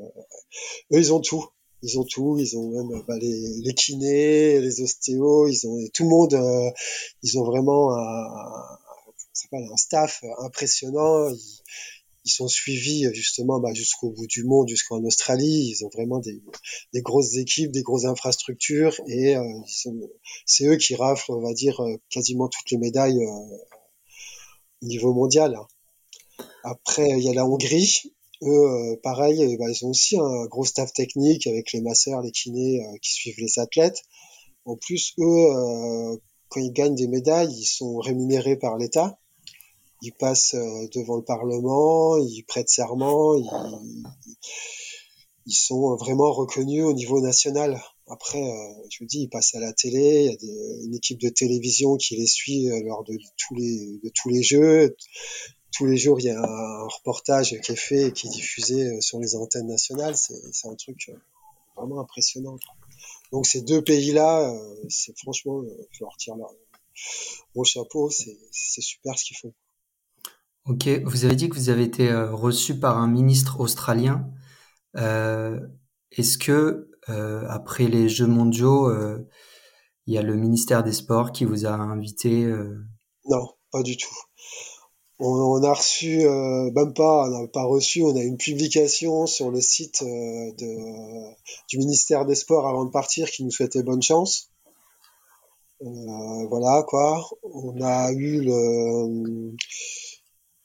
eux, ils ont tout. Ils ont tout, ils ont même bah, les, les, kinés, les ostéos, ils ont tout le monde, ils ont vraiment un, un staff impressionnant. Ils sont suivis justement bah, jusqu'au bout du monde, jusqu'en Australie. Ils ont vraiment des, grosses équipes, des grosses infrastructures et euh, c'est eux qui raflent, on va dire, euh, quasiment toutes les médailles euh, au niveau mondial. Après, il y a la Hongrie. Eux, pareil, bah, ils ont aussi un gros staff technique avec les masseurs, les kinés qui suivent les athlètes. En plus, eux, quand ils gagnent des médailles, ils sont rémunérés par l'État ils passent euh, devant le Parlement, ils prêtent serment, ils, ils sont vraiment reconnus au niveau national. Après, euh, je vous dis, ils passent à la télé, il y a des, une équipe de télévision qui les suit euh, lors de tous les, de tous les jeux. Tous les jours, il y a un reportage qui est fait et qui est diffusé sur les antennes nationales. C'est un truc vraiment impressionnant. Donc ces deux pays-là, c'est franchement, je leur tire mon chapeau, c'est super ce qu'ils font. Ok, vous avez dit que vous avez été euh, reçu par un ministre australien. Euh, est-ce que euh, après les Jeux mondiaux, il y a le ministère des Sports qui vous a invité Non, pas du tout. On, a reçu, même pas, on n'a pas reçu, on a une publication sur le site du ministère des Sports avant de partir qui nous souhaitait bonne chance. voilà quoi. On a eu le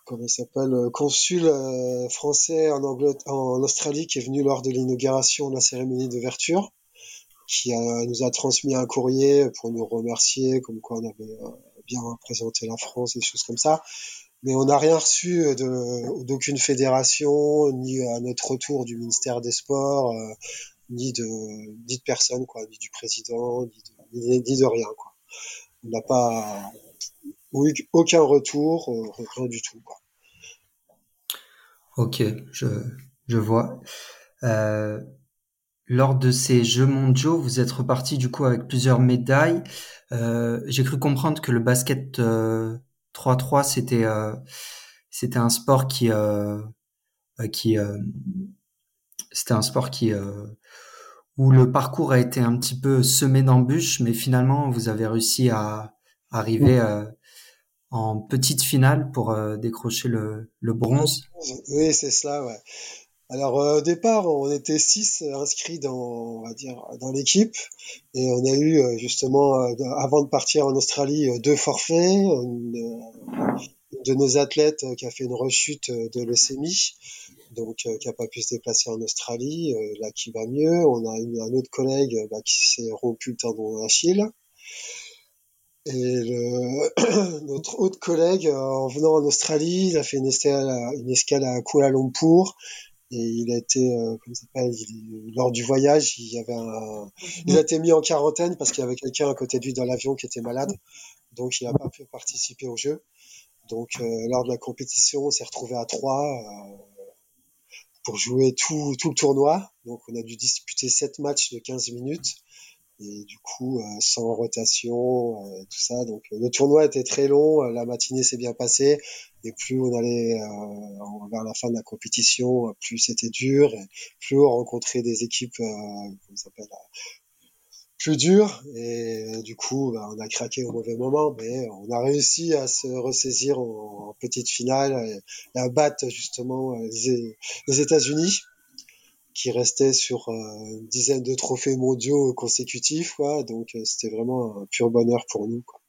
comment il s'appelle, euh, consul euh, français en, Australie qui est venu lors de l'inauguration de la cérémonie d'ouverture, qui nous a transmis un courrier pour nous remercier, comme quoi on avait euh, bien représenté la France, des choses comme ça. Mais on n'a rien reçu d'aucune fédération, ni à notre retour du ministère des Sports, ni de personne, ni du président, ni de, ni de rien, quoi. On n'a pas aucun retour, rien du tout. Quoi. Ok, je, je vois. Euh, lors de ces Jeux mondiaux, vous êtes reparti du coup avec plusieurs médailles. Euh, J'ai cru comprendre que le basket 3-3 euh, c'était euh, c'était un sport qui euh, qui c'était un sport qui où le parcours a été un petit peu semé d'embûches, mais finalement vous avez réussi à arriver en petite finale pour euh, décrocher le, bronze. Oui, c'est cela. Alors euh, au départ, on était six inscrits dans, l'équipe, et on a eu euh, justement, avant de partir en Australie, deux forfaits. Une, de nos athlètes qui a fait une rechute de leucémie, donc qui a pas pu se déplacer en Australie, là qui va mieux. On a eu un autre collègue bah, qui s'est rompu le tendon d'Achille. Et le, notre autre collègue, euh, en venant en Australie, il a fait une escale à, Kuala Lumpur. Et il a été, euh, comment s'appelle, lors du voyage, il y avait un, il a été mis en quarantaine parce qu'il y avait quelqu'un à côté de lui dans l'avion qui était malade. Donc il n'a pas pu participer au jeu. Donc euh, lors de la compétition, on s'est retrouvé à trois euh, pour jouer tout, tout le tournoi. Donc on a dû disputer sept matchs de 15 minutes et du coup euh, sans rotation euh, tout ça. Donc le tournoi était très long euh, la matinée s'est bien passée. Et plus on allait vers la fin de la compétition plus c'était dur. Et plus on rencontrait des équipes comment s'appelle plus dures. Et du coup bah, on a craqué au mauvais moment. Mais on a réussi à se ressaisir en, petite finale et, à battre justement les États-Unis qui restait sur euh, une dizaine de trophées mondiaux consécutifs, quoi. Donc euh, c'était vraiment un pur bonheur pour nous. Quoi.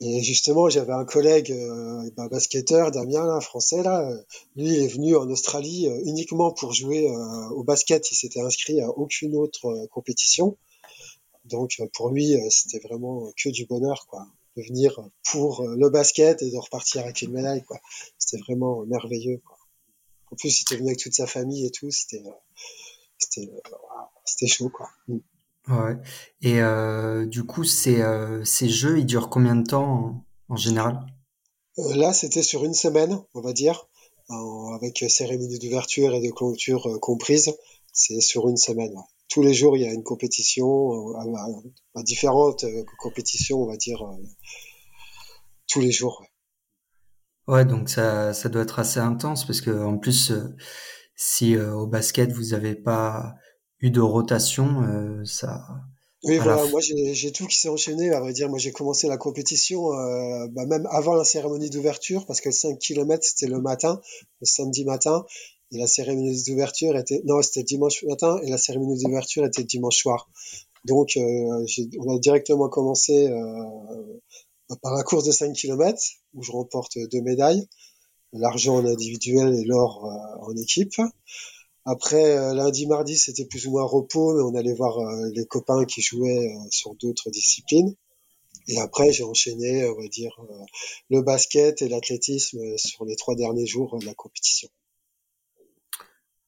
Et justement, j'avais un collègue euh, bah, basketteur, Damien, là, français, là. Lui, il est venu en Australie uniquement pour jouer au basket. Il s'était inscrit à aucune autre compétition. Donc pour lui, c'était vraiment que du bonheur, quoi. De venir pour le basket et de repartir avec une médaille, quoi. C'était vraiment merveilleux, quoi. En plus, il était venu avec toute sa famille et tout. C'était, c'était, c'était chaud, quoi. Mm. Ouais. Et euh, du coup, ces, euh, ces jeux, ils durent combien de temps en, général? Euh, Là, c'était sur une semaine, on va dire, avec cérémonie d'ouverture et de clôture comprises. C'est sur une semaine. Tous les jours, il y a une compétition, à, différentes compétitions, on va dire, tous les jours. Ouais, donc ça, ça doit être assez intense parce que en plus, euh, si euh, au basket vous avez pas eu de rotation, euh, ça, Oui, voilà, f- moi j'ai tout qui s'est enchaîné. À vrai dire, moi j'ai commencé la compétition bah, même avant la cérémonie d'ouverture, parce que le 5 km c'était le matin, le samedi matin, et la cérémonie d'ouverture était, non, c'était dimanche matin, et la cérémonie d'ouverture était dimanche soir. Donc on a directement commencé euh, par la course de 5 km, où je remporte deux médailles, l'argent en individuel et l'or euh, en équipe. Après, euh, lundi, mardi, c'était plus ou moins repos, mais on allait voir euh, les copains qui jouaient sur d'autres disciplines. Et après, j'ai enchaîné, on va dire, le basket et l'athlétisme sur les trois derniers jours de la compétition.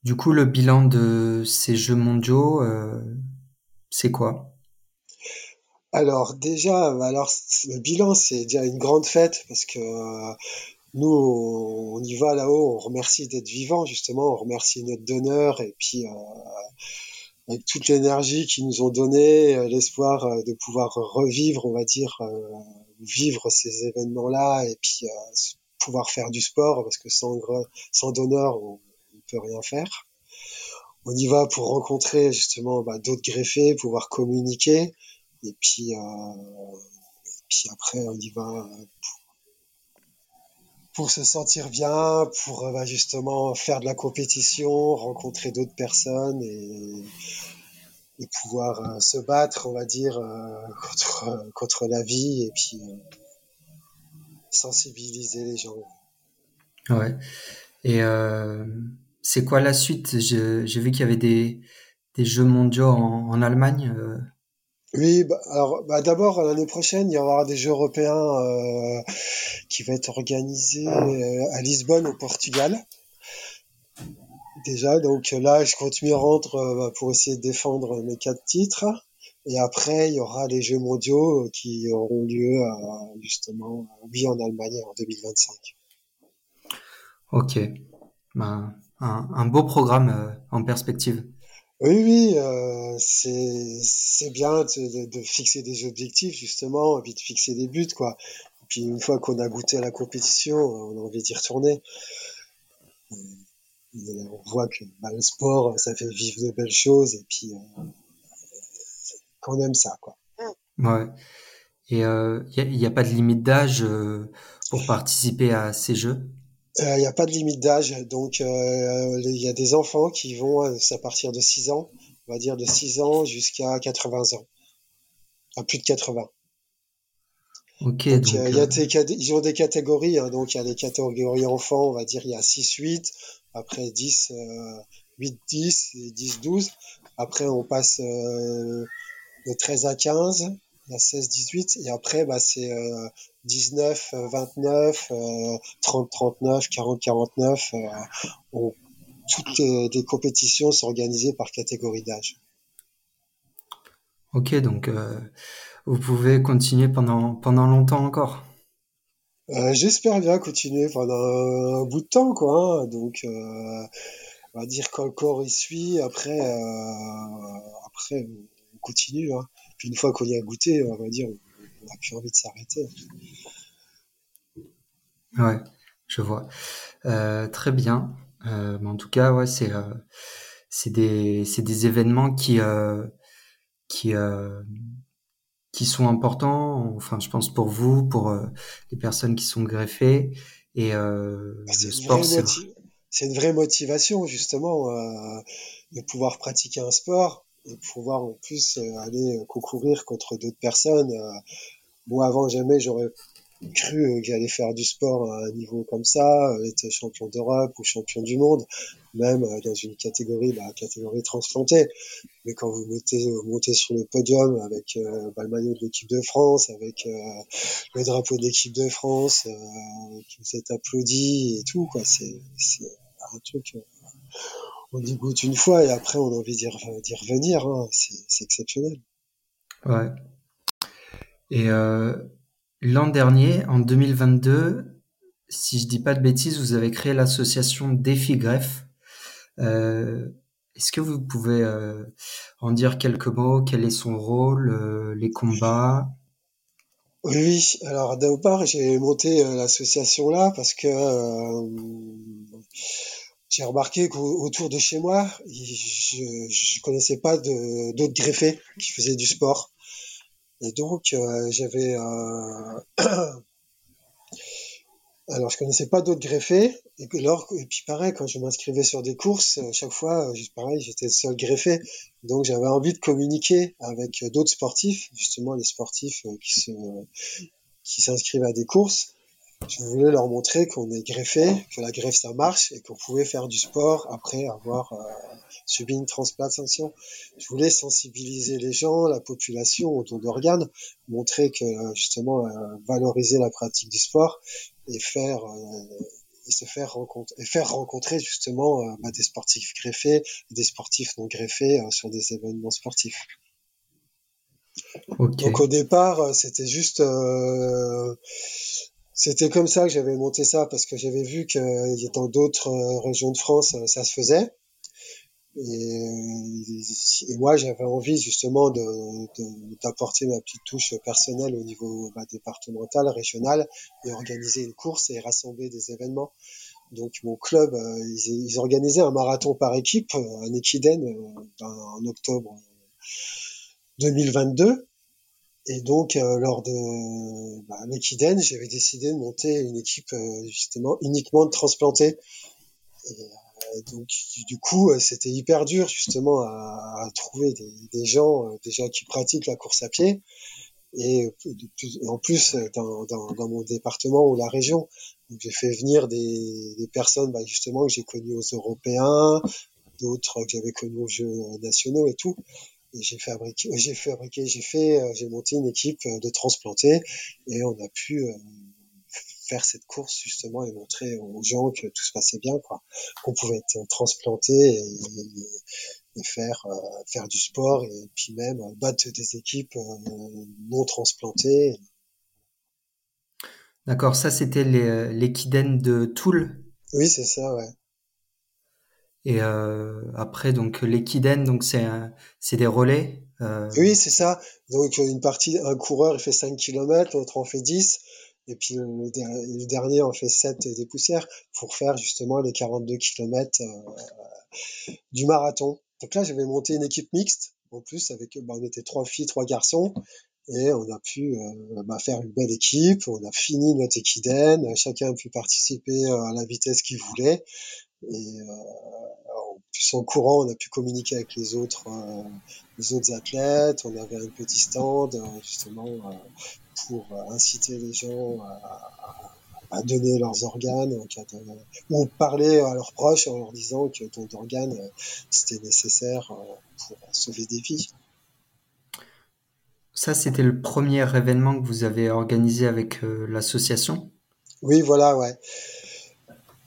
du coup, le bilan de ces Jeux mondiaux, c'est quoi? Alors déjà, bah, alors le bilan, c'est déjà une grande fête parce que euh, nous, on, y va là-haut, on remercie d'être vivant justement, on remercie notre donneur et puis euh, avec toute l'énergie qu'ils nous ont donnée, euh, l'espoir de pouvoir revivre, on va dire, vivre ces événements-là et puis pouvoir faire du sport parce que sans donneur, on ne peut rien faire. On y va pour rencontrer justement bah, d'autres greffés, pouvoir communiquer et puis, euh, puis après on y va euh, pour se sentir bien, pour euh, bah, justement faire de la compétition, rencontrer d'autres personnes et, et pouvoir se battre, on va dire, contre, contre la vie et puis sensibiliser les gens. Ouais. Et c'est quoi la suite? J'ai vu qu'il y avait des, des Jeux mondiaux en, en Allemagne. Oui, bah, alors bah, d'abord l'année prochaine, il y aura des Jeux européens euh, qui vont être organisés euh, à Lisbonne au Portugal. Déjà, donc là, je compte m'y rendre euh, bah, pour essayer de défendre mes quatre titres. Et après, il y aura les Jeux mondiaux euh, qui auront lieu justement, oui, en Allemagne en 2025. ok. Ben, un, un beau programme euh, en perspective. Oui, oui, euh, c'est bien de, fixer des objectifs justement, et puis de fixer des buts, quoi. Et puis une fois qu'on a goûté à la compétition, on a envie d'y retourner. Et on voit que bah, le sport, ça fait vivre de belles choses, et puis euh, qu'on aime ça, quoi. Ouais. Et il euh, y, a, pas de limite d'âge euh, pour participer à ces Jeux? Il n'y a pas de limite d'âge, donc euh, il y a des enfants qui vont, euh, c'est à partir de 6 ans, on va dire de 6 ans jusqu'à 80 ans, à plus de 80. Ok, Donc euh, donc il y euh, a des, ils ont des catégories, hein, donc il y a les catégories enfants, on va dire il y a 6-8, après 10, euh, 8-10 et 10-12. Après on passe euh, de 13 à 15, il y a 16-18, et après bah, c'est euh, 19, euh, 29, euh, 30-39, 40-49. Euh, on- toutes les, les compétitions sont organisées par catégorie d'âge. ok, donc euh, vous pouvez continuer pendant pendant longtemps encore. Euh, j'espère bien continuer pendant un bout de temps, quoi. hein. Donc, euh, on va dire quand le corps y suit, après, après, on continue. Hein. Puis une fois qu'on y a goûté, on va dire, on n'a plus envie de s'arrêter. Ouais, je vois. Euh, très bien. Euh, mais en tout cas, ouais, c'est euh, c'est des des événements qui qui qui sont importants. Enfin, je pense pour vous, pour les personnes qui sont greffées. Et Bah, le c'est une sport, vraie c'est une vraie motivation, justement, euh, de pouvoir pratiquer un sport et de pouvoir en plus euh, aller concourir contre d'autres personnes. Euh, moi, avant, jamais j'aurais cru euh, que j'allais faire du sport à un niveau comme ça, euh, être champion d'Europe ou champion du monde, même euh, dans une catégorie, la catégorie transplantée. Mais quand vous montez, vous montez sur le podium avec euh, bah, le maillot de l'équipe de France, avec euh, le drapeau de l'équipe de France, euh, qui vous êtes applaudi et tout, quoi, c'est c'est un truc, on y goûte une fois et après on a envie d'y d'y revenir, hein, c'est c'est exceptionnel. Ouais. Et euh, l'an dernier, en 2022, si je dis pas de bêtises, vous avez créé l'association Défi Greffe. Euh, est-ce que vous pouvez euh, en dire quelques mots? Quel est son rôle, les combats? Oui, alors d'abord j'ai monté l'association là parce que j'ai remarqué qu'autour de chez moi, je, je connaissais pas d'autres greffés qui faisaient du sport. Et donc j'avais Alors, je connaissais pas d'autres greffés. Et, puis pareil, quand je m'inscrivais sur des courses, euh, chaque fois, euh, pareil, j'étais le seul greffé. Donc, j'avais envie de communiquer avec d'autres sportifs, justement les sportifs euh, qui se, qui s'inscrivent à des courses je voulais leur montrer qu'on est greffé, que la greffe ça marche et qu'on pouvait faire du sport après avoir euh, subi une transplantation. Je voulais sensibiliser les gens, la population au don d'organes, montrer que justement euh, valoriser la pratique du sport et faire euh, et se faire rencontrer et faire rencontrer justement bah, des sportifs greffés et des sportifs non greffés sur des événements sportifs. Donc au départ, c'était juste c'était comme ça que j'avais monté ça parce que j'avais vu que dans d'autres euh, régions de France, euh, ça se faisait. Et, euh, et moi, j'avais envie justement d'apporter de, ma petite touche personnelle au niveau bah, départemental, régional, et organiser une course et rassembler des événements. Donc mon club, ils, ils, organisaient un marathon par équipe, un Equiden, en octobre 2022. Et donc, euh, lors de bah, j'avais décidé de monter une équipe euh, justement uniquement de transplantés. Et, euh, donc, du coup, c'était hyper dur justement à, à trouver des, des gens déjà qui pratiquent la course à pied. Et, en plus, dans, dans, dans, mon département ou la région, j'ai fait venir des, des personnes bah, justement que j'ai connues aux Européens, d'autres que j'avais connues aux Jeux nationaux et tout j'ai fabriqué, j'ai fabriqué, j'ai fait, euh, j'ai monté une équipe euh, de transplantés et on a pu euh, faire cette course justement et montrer aux gens que tout se passait bien, quoi, qu'on pouvait être transplanté et, et, faire faire du sport et puis même battre des équipes non transplantées. D'accord, ça c'était l'équidène de Toul. Oui, c'est ça, ouais. Et euh, après, donc l'équidène, donc c'est c'est des relais. Euh... Oui, c'est ça. Donc une partie, un coureur il fait 5 km, l'autre en fait 10, et puis le, dernier en fait 7 des poussières pour faire justement les 42 km euh, du marathon. Donc là, j'avais monté une équipe mixte en plus avec, bah, on était trois filles, trois garçons. Et on a pu euh, bah, faire une belle équipe, on a fini notre équidène, chacun a pu participer à la vitesse qu'il voulait. Et euh, plus en courant, on a pu communiquer avec les autres, euh, les autres athlètes. On avait un petit stand euh, justement pour inciter les gens à, à donner leurs organes ou parler à leurs proches en leur disant que ton organe c'était nécessaire pour sauver des vies. Ça, c'était le premier événement que vous avez organisé avec l'association? Oui, voilà, ouais.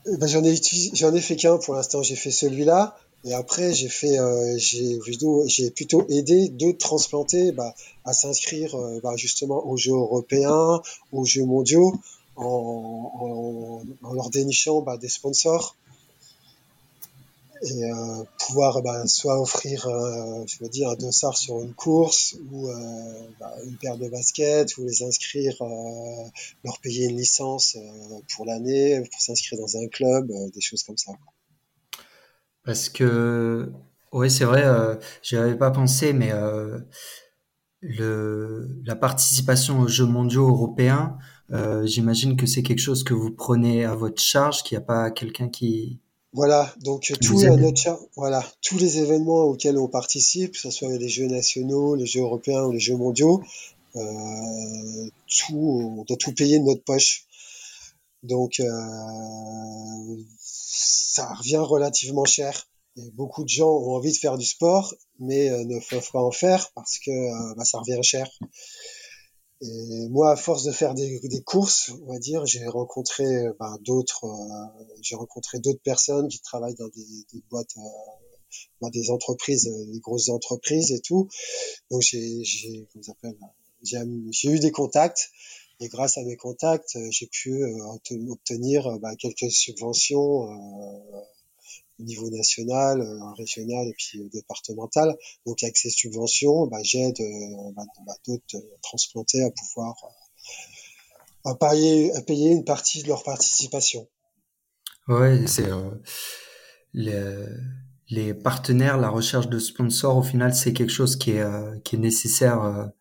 Ben, j'en ai j'en ai fait qu'un pour l'instant. J'ai fait celui-là. Et après, j'ai fait, euh, j'ai j'ai plutôt aidé d'autres transplantés bah, à s'inscrire euh, bah, justement aux Jeux européens, aux Jeux mondiaux, en, en, en leur dénichant bah, des sponsors et euh, pouvoir bah, soit offrir, euh, je veux dire, un dossard sur une course ou euh, bah, une paire de baskets ou les inscrire, euh, leur payer une licence pour l'année, pour s'inscrire dans un club, des choses comme ça. Parce que, oui, c'est vrai, j'y avais pas pensé, mais le, la participation aux Jeux mondiaux européens, j'imagine que c'est quelque chose que vous prenez à votre charge, qu'il n'y a pas quelqu'un qui, voilà, donc tous, notre, voilà, tous les événements auxquels on participe, que ce soit les Jeux nationaux, les Jeux européens ou les Jeux mondiaux, euh, tout, on doit tout payer de notre poche. Donc euh, ça revient relativement cher. Et beaucoup de gens ont envie de faire du sport, mais euh, ne peuvent pas en faire parce que euh, bah, ça revient cher. Et moi, à force de faire des, des courses, on va dire, j'ai rencontré ben, d'autres, euh, j'ai rencontré d'autres personnes qui travaillent dans des, des boîtes, euh, ben, des entreprises, euh, des grosses entreprises et tout. Donc j'ai, j'ai, j'ai eu des contacts. Et grâce à mes contacts, j'ai pu obtenir ben, quelques subventions niveau national, euh, régional et puis euh, départemental. Donc avec ces subventions, bah, j'aide euh, bah, bah, d'autres transplantés à pouvoir à payer, à payer une partie de leur participation. Ouais, c'est les, les partenaires, la recherche de sponsors, au final, c'est quelque chose qui est, qui est nécessaire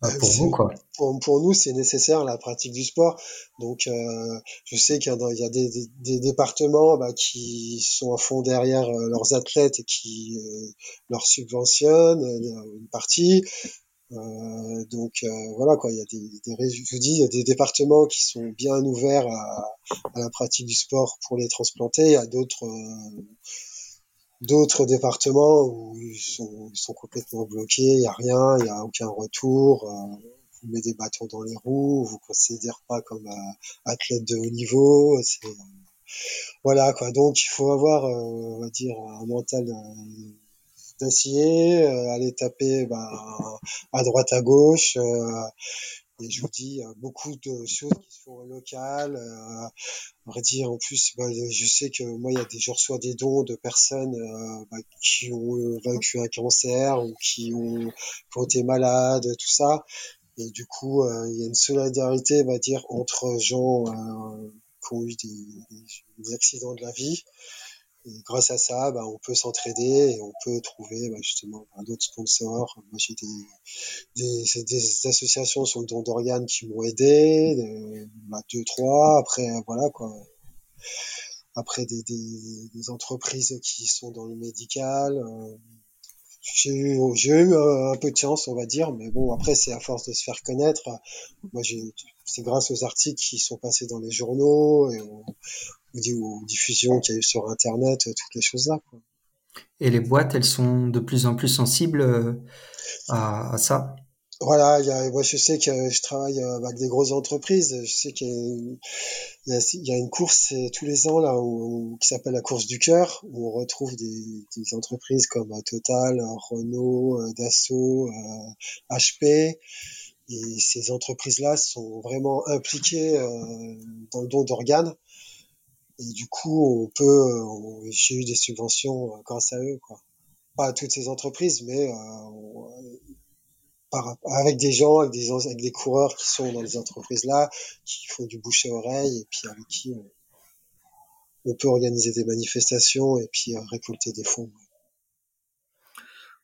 pour vous, quoi. Pour, pour nous, c'est nécessaire la pratique du sport. Donc, euh, je sais qu'il y, y a, des, des, des départements bah, qui sont à fond derrière euh, leurs athlètes et qui euh, leur subventionnent une partie. Euh, donc voilà quoi, il y a des, des, je vous dis, il y a des départements qui sont bien ouverts à, à la pratique du sport pour les y a d'autres d'autres départements où ils sont, complètement bloqués, il n'y a rien, il n'y a aucun retour, euh, vous mettez des bâtons dans les roues, vous considère pas comme euh, athlète de haut niveau, euh, voilà quoi. Donc il faut avoir, euh, on va dire, un mental d'acier, aller taper bah, à droite à gauche. Et je vous dis, beaucoup de choses qui se font locales. Euh, on va dire, en plus, bah, je sais que moi, il y a des, je reçois des dons de personnes euh, bah, qui ont euh, vaincu un cancer ou qui ont, qui ont été malades, tout ça. Et du coup, euh, il y a une solidarité, on va dire, entre gens euh, qui ont eu des, des accidents de la vie grâce à ça, bah, on peut s'entraider et on peut trouver bah, justement bah, d'autres sponsors. Moi, j'ai des, associations sur le don d'organes qui m'ont aidé, bah, deux, trois. Après, voilà quoi. Après, des, entreprises qui sont dans le médical. Euh, j'ai eu, eu euh, un peu de chance, on va dire, mais bon, après, c'est à force de se faire connaître. Moi, j'ai, c'est grâce aux articles qui sont passés dans les journaux et aux diffusions qu'il y a eu sur Internet, euh, toutes les choses-là. Et les boîtes, elles sont de plus en plus sensibles euh, à, à ça voilà, il y a, moi je sais que je travaille euh, avec des grosses entreprises. Je sais qu'il y, a une course tous les ans là où, qui s'appelle la course du cœur, où on retrouve des, des entreprises comme Total, Renault, Dassault, HP. Et ces entreprises-là sont vraiment impliquées dans le don d'organes. Et du coup, on peut, j'ai eu des subventions euh, grâce à eux, quoi. Pas à toutes ces entreprises, mais euh, par, avec des gens, avec des, avec des coureurs qui sont dans les entreprises là, qui font du bouche à oreille, et puis avec qui on, on peut organiser des manifestations et puis euh, récolter des fonds.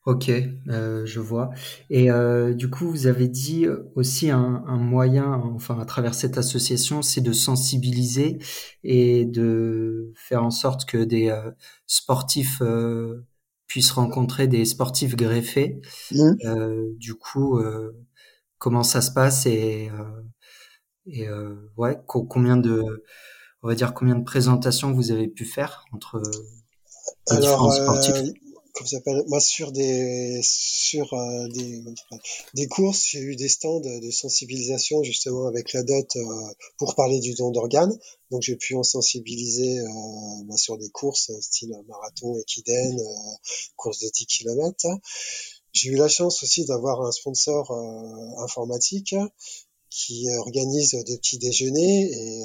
Ok, euh, je vois. Et euh, du coup, vous avez dit aussi un, un, moyen, enfin à travers cette association, c'est de sensibiliser et de faire en sorte que des euh, sportifs euh, puissent rencontrer des sportifs greffés. Mmh. Euh, du coup, comment ça se passe et, et ouais, co combien de, on va dire combien de présentations vous avez pu faire entre les différents sportifs? Comme ça s'appelle moi sur des sur euh, des des courses j'ai eu des stands de sensibilisation justement avec la dot euh, pour parler du don d'organes. Donc j'ai pu en sensibiliser euh, moi, sur des courses style marathon équidène euh, course de 10 km j'ai eu la chance aussi d'avoir un sponsor euh, informatique qui organise des petits déjeuners et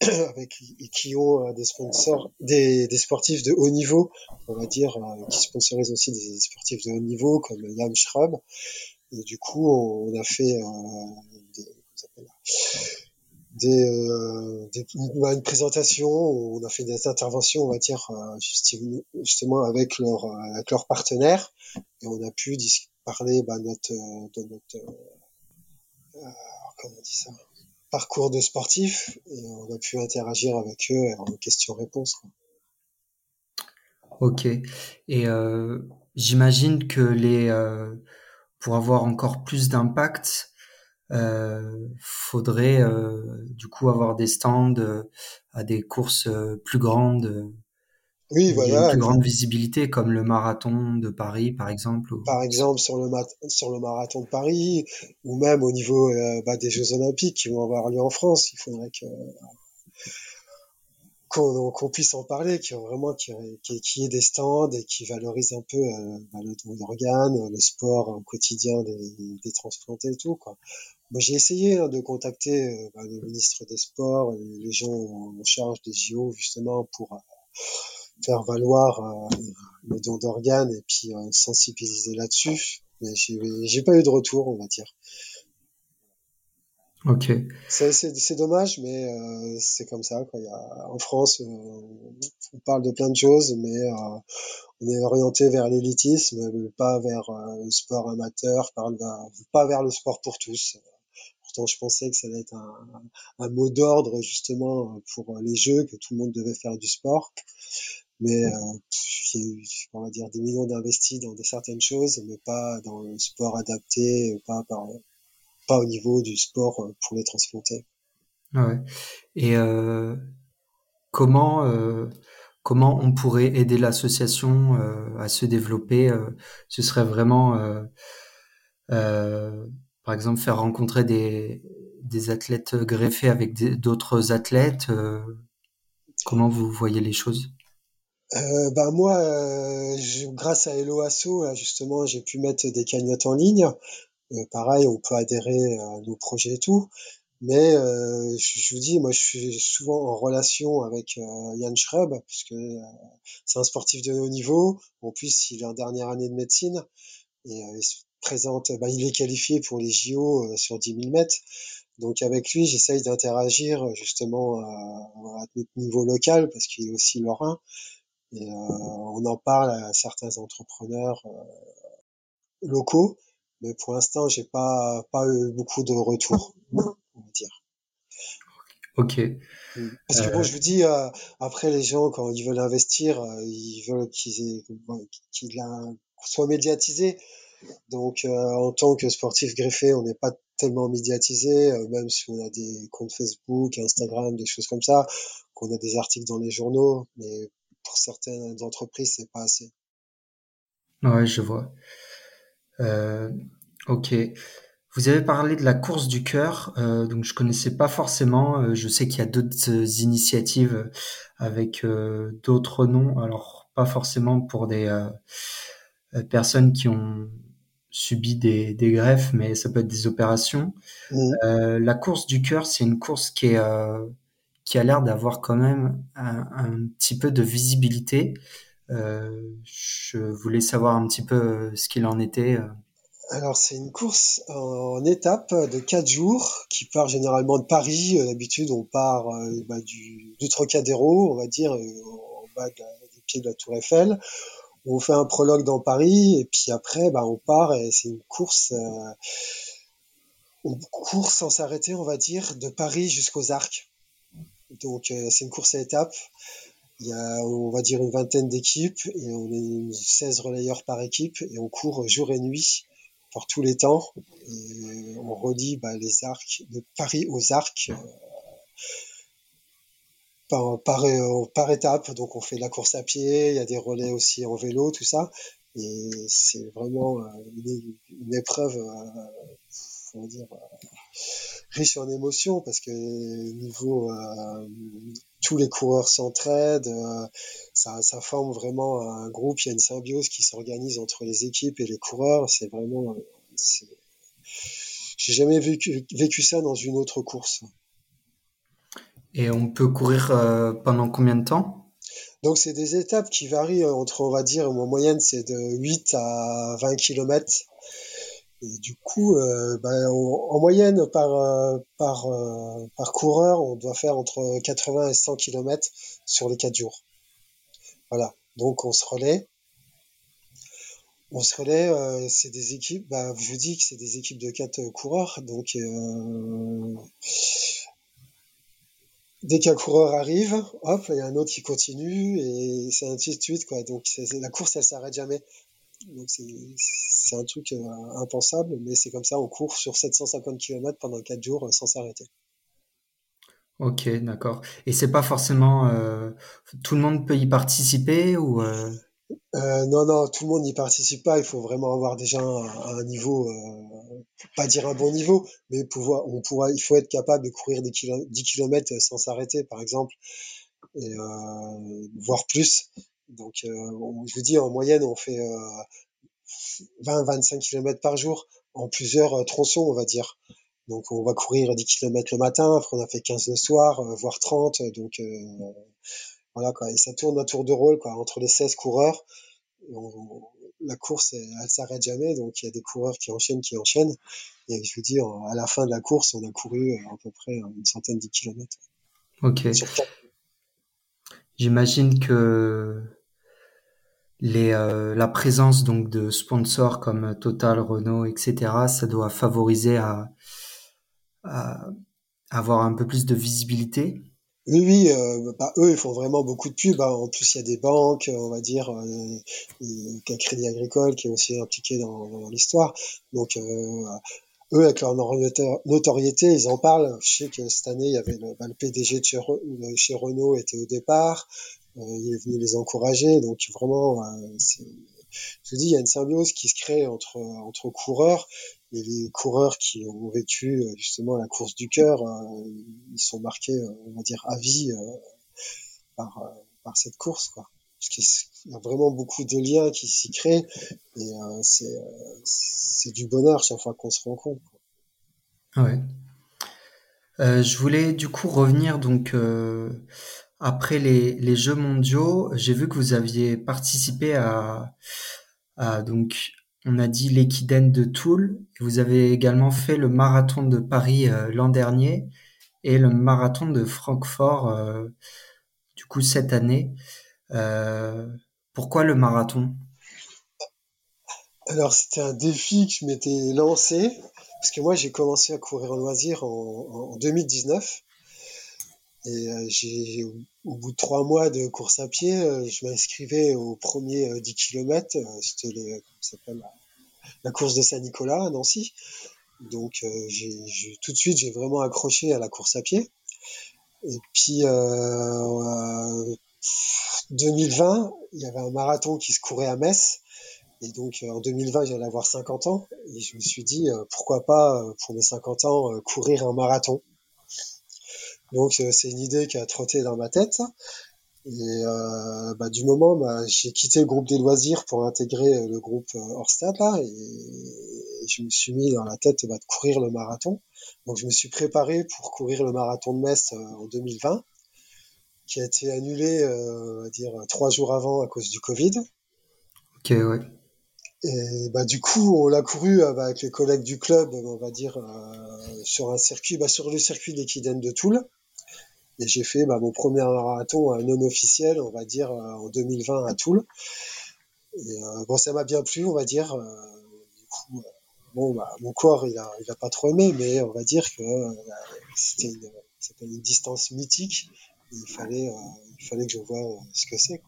avec qui ont euh, des sponsors, des, sportifs de haut niveau, on va dire, euh, qui sponsorisent aussi des sportifs de haut niveau comme Yam Schrub. Et du coup, on a fait euh, des, des, euh, des, une présentation, on a fait des interventions, on va dire, justement avec leurs avec leurs partenaires, et on a pu parler bah, de notre, comment on dit ça? Parcours de sportif et on a pu interagir avec eux en questions-réponses. Ok. Et euh, j'imagine que les euh, pour avoir encore plus d'impact, euh, faudrait euh, du coup avoir des stands euh, à des courses euh, plus grandes oui, voilà. Une plus grande visibilité, comme le marathon de Paris, par exemple. Ou... Par exemple, sur le, sur le marathon de Paris, ou même au niveau euh, bah, des Jeux Olympiques qui vont avoir lieu en France, il faudrait que qu'on qu puisse en parler, qu'il y ait vraiment y, ait des stands et qui valorisent un peu euh, bah, le don d'organes, le sport au quotidien des, des transplantés et tout. Quoi. Moi, j'ai essayé hein, de contacter euh, bah, le ministre des Sports, les gens en charge des JO, justement, pour faire valoir euh, le don d'organes et puis euh, sensibiliser là-dessus. Mais j'ai pas eu de retour, on va dire. Ok. C'est dommage, mais euh, c'est comme ça. Quoi. Il y a, en France, euh, on parle de plein de choses, mais euh, on est orienté vers l'élitisme, pas vers le sport amateur, pas vers le sport pour tous. Pourtant, je pensais que ça allait être un, un mot d'ordre justement pour les jeux, que tout le monde devait faire du sport. Mais euh, il y a eu, on va dire, des millions d'investis dans des certaines choses, mais pas dans le sport adapté, pas par, pas au niveau du sport euh, pour les transplanter. Ouais. Et euh, comment euh, comment on pourrait aider l'association à se développer Ce serait vraiment, par exemple, faire rencontrer des des athlètes greffés avec d'autres athlètes. comment vous voyez les choses? Euh, ben moi, euh, grâce à Hello Asso, justement, j'ai pu mettre des cagnottes en ligne. Euh, pareil, on peut adhérer à nos projets et tout. Mais euh, je vous dis, moi, je suis souvent en relation avec euh, Yann Schrub, puisque c'est un sportif de haut niveau. En plus, il est en dernière année de médecine et il se présente. Ben, il est qualifié pour les JO sur 10 000 mètres. Donc avec lui, j'essaye d'interagir justement à notre niveau local, parce qu'il est aussi lorrain. Et euh, on en parle à certains entrepreneurs euh, locaux, mais pour l'instant, j'ai pas pas eu beaucoup de retours, on va dire. Ok. Parce que bon, euh, je vous dis, après les gens quand ils veulent investir, ils veulent qu'ils qu'ils soient médiatisés. Donc, en tant que sportif greffé, on n'est pas tellement médiatisé, même si on a des comptes Facebook, Instagram, des choses comme ça, qu'on a des articles dans les journaux, mais pour certaines entreprises, c'est pas assez. Ouais, je vois. Euh, ok. Vous avez parlé de la course du cœur, euh, donc je connaissais pas forcément. Euh, je sais qu'il y a d'autres initiatives avec euh, d'autres noms, alors pas forcément pour des euh, personnes qui ont subi des, des, greffes, mais ça peut être des opérations. Mmh. la course du cœur, c'est une course qui est qui a l'air d'avoir quand même un, petit peu de visibilité. Euh, je voulais savoir un petit peu euh, ce qu'il en était. Euh. Alors c'est une course en étape de 4 jours qui part généralement de Paris. D'habitude on part bah, du, Trocadéro, on va dire, en bas de des pieds de la Tour Eiffel. On fait un prologue dans Paris et puis après bah, on part et c'est une course... on court sans s'arrêter, on va dire, de Paris jusqu'aux Arcs. Donc euh, c'est une course à étapes. Il y a, on va dire, une vingtaine d'équipes et on est 16 relayeurs par équipe et on court jour et nuit par tous les temps. On relie bah, les arcs de Paris aux arcs euh, par, par, euh, par, étape. Donc on fait de la course à pied, il y a des relais aussi en vélo, tout ça. Et c'est vraiment une épreuve, on va dire, riche en émotions parce que niveau euh, tous les coureurs s'entraident, euh, ça, ça, forme vraiment un groupe, il y a une symbiose qui s'organise entre les équipes et les coureurs, c'est vraiment j'ai jamais vécu, vécu ça dans une autre course. Et on peut courir euh, pendant combien de temps? Donc c'est des étapes qui varient entre, on va dire, en moyenne c'est de 8 à 20 km et du coup, euh, ben, en moyenne, par, euh, par, euh, par coureur, on doit faire entre 80 et 100 km sur les 4 jours. Voilà. Donc, on se relaie. On se relaie, c'est des équipes, bah, je vous dis que c'est des équipes de 4 coureurs. Donc, dès qu'un coureur arrive, hop, il y a un autre qui continue et c'est ainsi de suite. Donc, la course, elle s'arrête jamais. Donc, c'est un truc euh, impensable, mais c'est comme ça, on court sur 750 km pendant 4 jours euh, sans s'arrêter. Ok, d'accord. Et c'est pas forcément euh, tout le monde peut y participer ou euh... Euh, non, non, tout le monde n'y participe pas. Il faut vraiment avoir déjà un, un niveau, pas dire un bon niveau, mais pouvoir, on pourra, il faut être capable de courir des 10 km sans s'arrêter, par exemple, et voire plus. Donc, je vous dis, en moyenne, on fait 20-25 km par jour en plusieurs euh, tronçons, on va dire. Donc on va courir 10 km le matin, après on a fait 15 le soir, euh, voire 30. Donc euh, voilà quoi. Et ça tourne un tour de rôle quoi entre les 16 coureurs. la course, elle, elle s'arrête jamais, donc il y a des coureurs qui enchaînent, qui enchaînent. Et je veux dire, à la fin de la course, on a couru à peu près une centaine de kilomètres. Ok. J'imagine que euh, la présence donc de sponsors comme Total, Renault, etc., ça doit favoriser à, avoir un peu plus de visibilité. Oui, oui, euh, bah, eux, ils font vraiment beaucoup de pubs. Hein. En plus, il y a des banques, on va dire, euh, un Crédit Agricole qui est aussi impliqué dans, l'histoire. Donc, euh, eux, avec leur notoriété, ils en parlent. Je sais que cette année, y le, bah, PDG de chez, chez, Renault était au départ. Euh, il est venu les encourager. Donc, vraiment, euh, je dis, il y a une symbiose qui se crée entre, entre coureurs et les coureurs qui ont vécu euh, justement la course du cœur, ils sont marqués, on va dire, à vie par, par cette course. Quoi. Parce qu'il y a vraiment beaucoup de liens qui s'y créent et c'est, c'est du bonheur chaque fois qu'on se rencontre. Quoi. Ouais. Euh, je voulais du coup revenir donc euh, après les, les, Jeux mondiaux. J'ai vu que vous aviez participé à, donc on a dit l'équidène de Toul. Vous avez également fait le marathon de Paris euh, l'an dernier et le marathon de Francfort euh, du coup cette année. Euh, pourquoi le marathon? Alors c'était un défi que je m'étais lancé parce que moi j'ai commencé à courir en loisir en, en 2019 et j'ai, au bout de trois mois de course à pied, euh, je m'inscrivais au premier 10 euh, km. C'était le, s'appelle la, course de Saint-Nicolas à Nancy. Donc tout de suite, j'ai vraiment accroché à la course à pied. Et puis euh, 2020, il y avait un marathon qui se courait à Metz. Et donc en 2020, j'allais avoir 50 ans. Et je me suis dit, pourquoi pas, pour mes 50 ans, courir un marathon. Donc euh, c'est une idée qui a trotté dans ma tête. Et euh, bah, du moment, bah, j'ai quitté le groupe des loisirs pour intégrer euh, le groupe Orstad là, et, je me suis mis dans la tête bah, de courir le marathon. Donc je me suis préparé pour courir le marathon de Metz en 2020, qui a été annulé, euh, on va dire trois jours avant à cause du Covid. Ok, ouais. Et bah du coup, on l'a couru avec les collègues du club, on va dire sur un circuit, bah, sur le circuit d'Equidène de Toul. Et j'ai fait bah, mon premier marathon non officiel, on va dire, euh, en 2020 à Toul. Euh, bon, ça m'a bien plu, on va dire. Euh, du coup, bon, bah, mon corps, il a, pas trop aimé, mais on va dire que c'était une, distance mythique. il fallait, il fallait que je vois ce que c'est.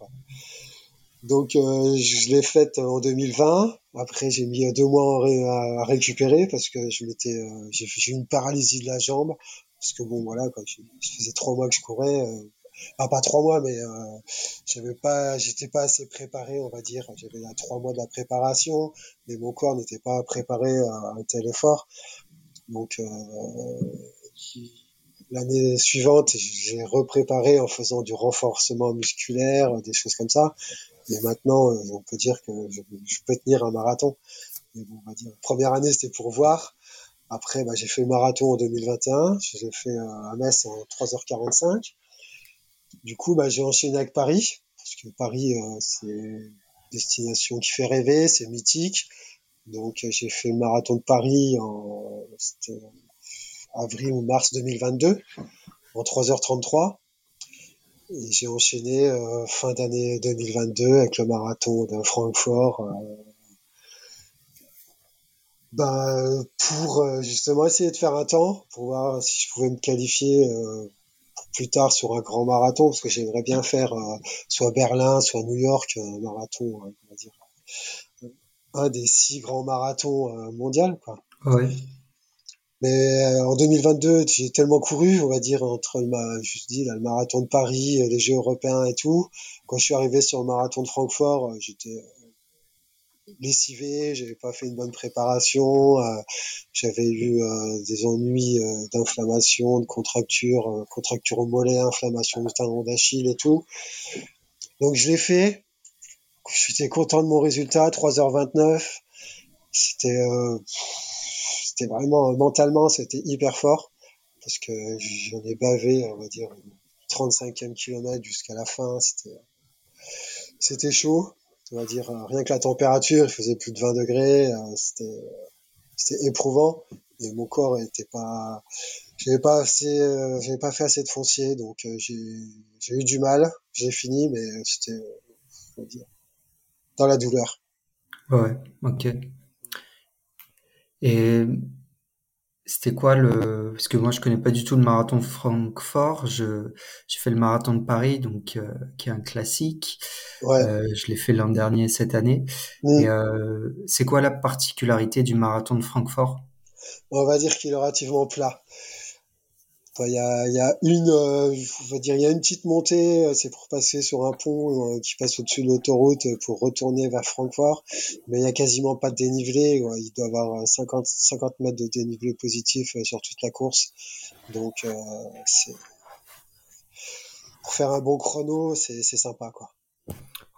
Donc euh, je l'ai faite en 2020. Après j'ai mis deux mois à, récupérer parce que je euh, j'ai eu une paralysie de la jambe parce que bon voilà quoi, je, faisais trois mois que je courais, euh, enfin pas trois mois mais euh, j'avais pas, j'étais pas assez préparé on va dire. J'avais trois mois de la préparation, mais mon corps n'était pas préparé à un tel effort. Donc euh, l'année suivante j'ai repréparé en faisant du renforcement musculaire, des choses comme ça. Et maintenant on peut dire que je, je peux tenir un marathon. Mais bon, on va dire, première année c'était pour voir. Après, bah, j'ai fait le marathon en 2021. Je l'ai fait euh, à Metz en 3h45. Du coup, bah, j'ai enchaîné avec Paris. Parce que Paris, euh, c'est une destination qui fait rêver, c'est mythique. Donc, euh, j'ai fait le marathon de Paris en avril ou mars 2022 en 3h33. Et j'ai enchaîné euh, fin d'année 2022 avec le marathon de Francfort ben, pour euh, justement essayer de faire un temps, pour voir si je pouvais me qualifier euh, plus tard sur un grand marathon, parce que j'aimerais bien faire euh, soit Berlin, soit New York, un marathon, on va dire, un des six grands marathons mondiaux. Quoi. Ouais. Mais en 2022, j'ai tellement couru, on va dire, entre le, je dis, là, le marathon de Paris, les Jeux européens et tout. Quand je suis arrivé sur le marathon de Francfort, j'étais lessivé, j'avais pas fait une bonne préparation, euh, j'avais eu euh, des ennuis euh, d'inflammation, de contracture, contracture au mollet, inflammation du tendon d'Achille et tout. Donc je l'ai fait. J'étais content de mon résultat, 3h29. C'était c'était vraiment mentalement c'était hyper fort parce que j'en ai bavé, on va dire 35e kilomètre jusqu'à la fin, c'était c'était chaud. On va dire rien que la température, il faisait plus de 20 degrés, c'était c'était éprouvant. Et mon corps était pas j'avais pas assez j'avais pas fait assez de foncier donc j'ai j'ai eu du mal. J'ai fini mais c'était dans la douleur. Ouais ok. Et c'était quoi le parce que moi je connais pas du tout le marathon de Francfort. Je j'ai fait le marathon de Paris donc euh, qui est un classique. Ouais. Euh, je l'ai fait l'an dernier cette année. Mm. Et euh, c'est quoi la particularité du marathon de Francfort? On va dire qu'il est relativement plat. Il y a, y a une, euh, va dire, il y a une petite montée, euh, c'est pour passer sur un pont euh, qui passe au-dessus de l'autoroute pour retourner vers Francfort, mais il y a quasiment pas de dénivelé. Il doit avoir 50, 50 mètres de dénivelé positif sur toute la course, donc c'est pour faire un bon chrono, c'est sympa quoi.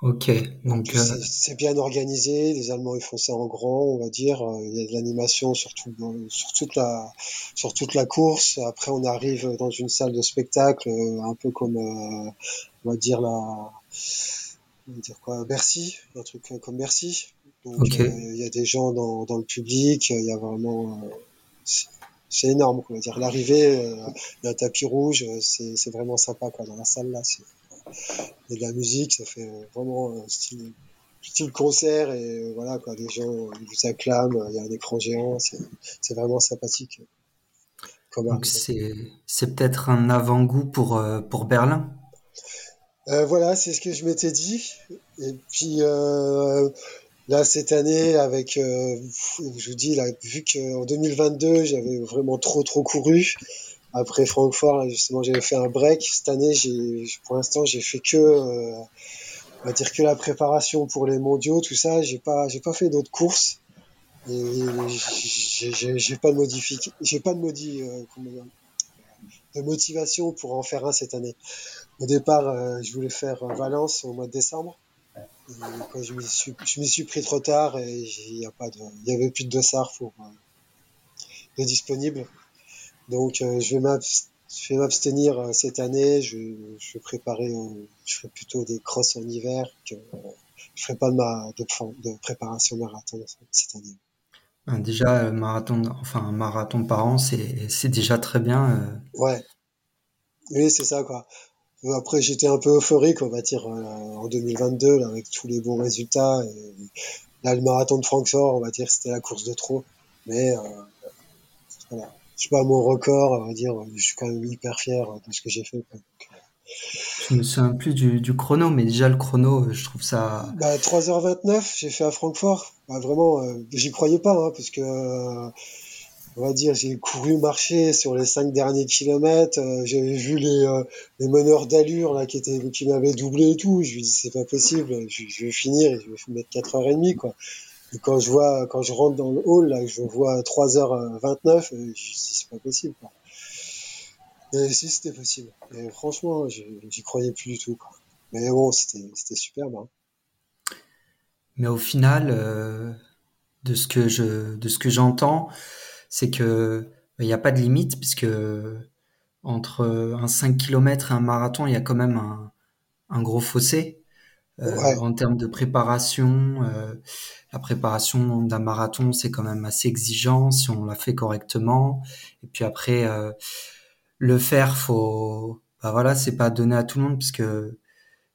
Ok, donc euh, c'est bien organisé. Les Allemands ils font ça en grand, on va dire. Il y a de l'animation sur, sur toute la sur toute la course. Après, on arrive dans une salle de spectacle, euh, un peu comme euh, on va dire la on va dire quoi Bercy, un truc comme Bercy. Donc il y a des gens dans, dans le public. Il y a vraiment c'est énorme. On va dire l'arrivée, il y a un tapis rouge. C'est vraiment sympa quoi dans la salle là et de la musique, ça fait vraiment un style, style concert et euh, voilà quoi, les gens vous acclament, il y a un écran géant, c'est vraiment sympathique. Donc c'est c'est peut-être un avant-goût pour euh, pour Berlin? Euh, voilà, c'est ce que je m'étais dit. Et puis euh, là cette année, avec, euh, je vous dis là, vu qu'en 2022 j'avais vraiment trop trop couru, après Francfort, justement, j'avais fait un break. Cette année, j'ai, pour l'instant, j'ai fait que, euh, on va dire que la préparation pour les mondiaux, tout ça. J'ai pas, j'ai pas fait d'autres courses. Et j'ai pas de modification, j'ai pas de modi, euh, de motivation pour en faire un cette année. Au départ, euh, je voulais faire Valence au mois de décembre. Je m'y suis, suis pris trop tard et il y a pas de, il y avait plus de dossard pour de disponible. Donc euh, je vais m'abstenir euh, cette année. Je, je vais préparer, je ferai plutôt des crosses en hiver. Que, je ferai pas de, ma, de, de préparation marathon cette année. Ben, déjà, marathon, enfin un marathon par an, c'est déjà très bien. Euh. Ouais. Oui, c'est ça quoi. Après, j'étais un peu euphorique, on va dire, en 2022, là, avec tous les bons résultats. Et, là, le marathon de Francfort, on va dire, c'était la course de trop. Mais euh, voilà c'est pas mon record, on va dire, je suis quand même hyper fier de ce que j'ai fait. Je me souviens plus du, du, chrono, mais déjà le chrono, je trouve ça. Bah, 3h29, j'ai fait à Francfort. Bah, vraiment, euh, j'y croyais pas, hein, parce que, euh, on va dire, j'ai couru, marché sur les cinq derniers kilomètres. Euh, j'avais vu les, les meneurs d'allure là qui étaient, qui m'avaient doublé et tout. Je me dis c'est pas possible, je, je, vais finir et je vais mettre 4h30 quoi. Et quand je vois, quand je rentre dans le hall, là, je vois 3h29, je dis, c'est pas possible, quoi. Si, c'était possible. Et franchement, j'y croyais plus du tout, quoi. Mais bon, c'était superbe, hein. Mais au final, euh, de ce que je, j'entends, c'est que il n'y a pas de limite puisque entre un 5 km et un marathon, il y a quand même un, un gros fossé. Euh, en termes de préparation, euh, la préparation d'un marathon, c'est quand même assez exigeant si on la fait correctement. Et puis après, euh, le faire, faut, bah voilà, c'est pas donné à tout le monde parce que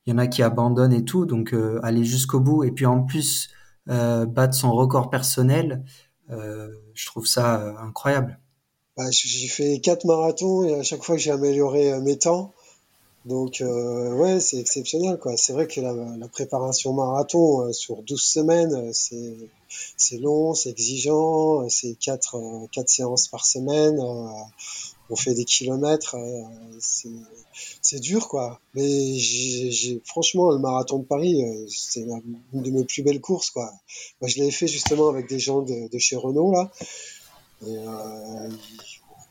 il y en a qui abandonnent et tout. Donc aller jusqu'au bout et puis en plus battre son record personnel, je trouve ça incroyable. Bah, j'ai fait quatre marathons et à chaque fois que j'ai amélioré mes temps, donc euh, ouais, c'est exceptionnel quoi. C'est vrai que la, la préparation marathon euh, sur 12 semaines, euh, c'est c'est long, c'est exigeant, c'est quatre euh, quatre séances par semaine. on fait des kilomètres, c'est c'est dur quoi. Mais j'ai franchement le marathon de Paris, c'est une de mes plus belles courses quoi. Moi, je l'ai fait justement avec des gens de, de chez Renault là. Et,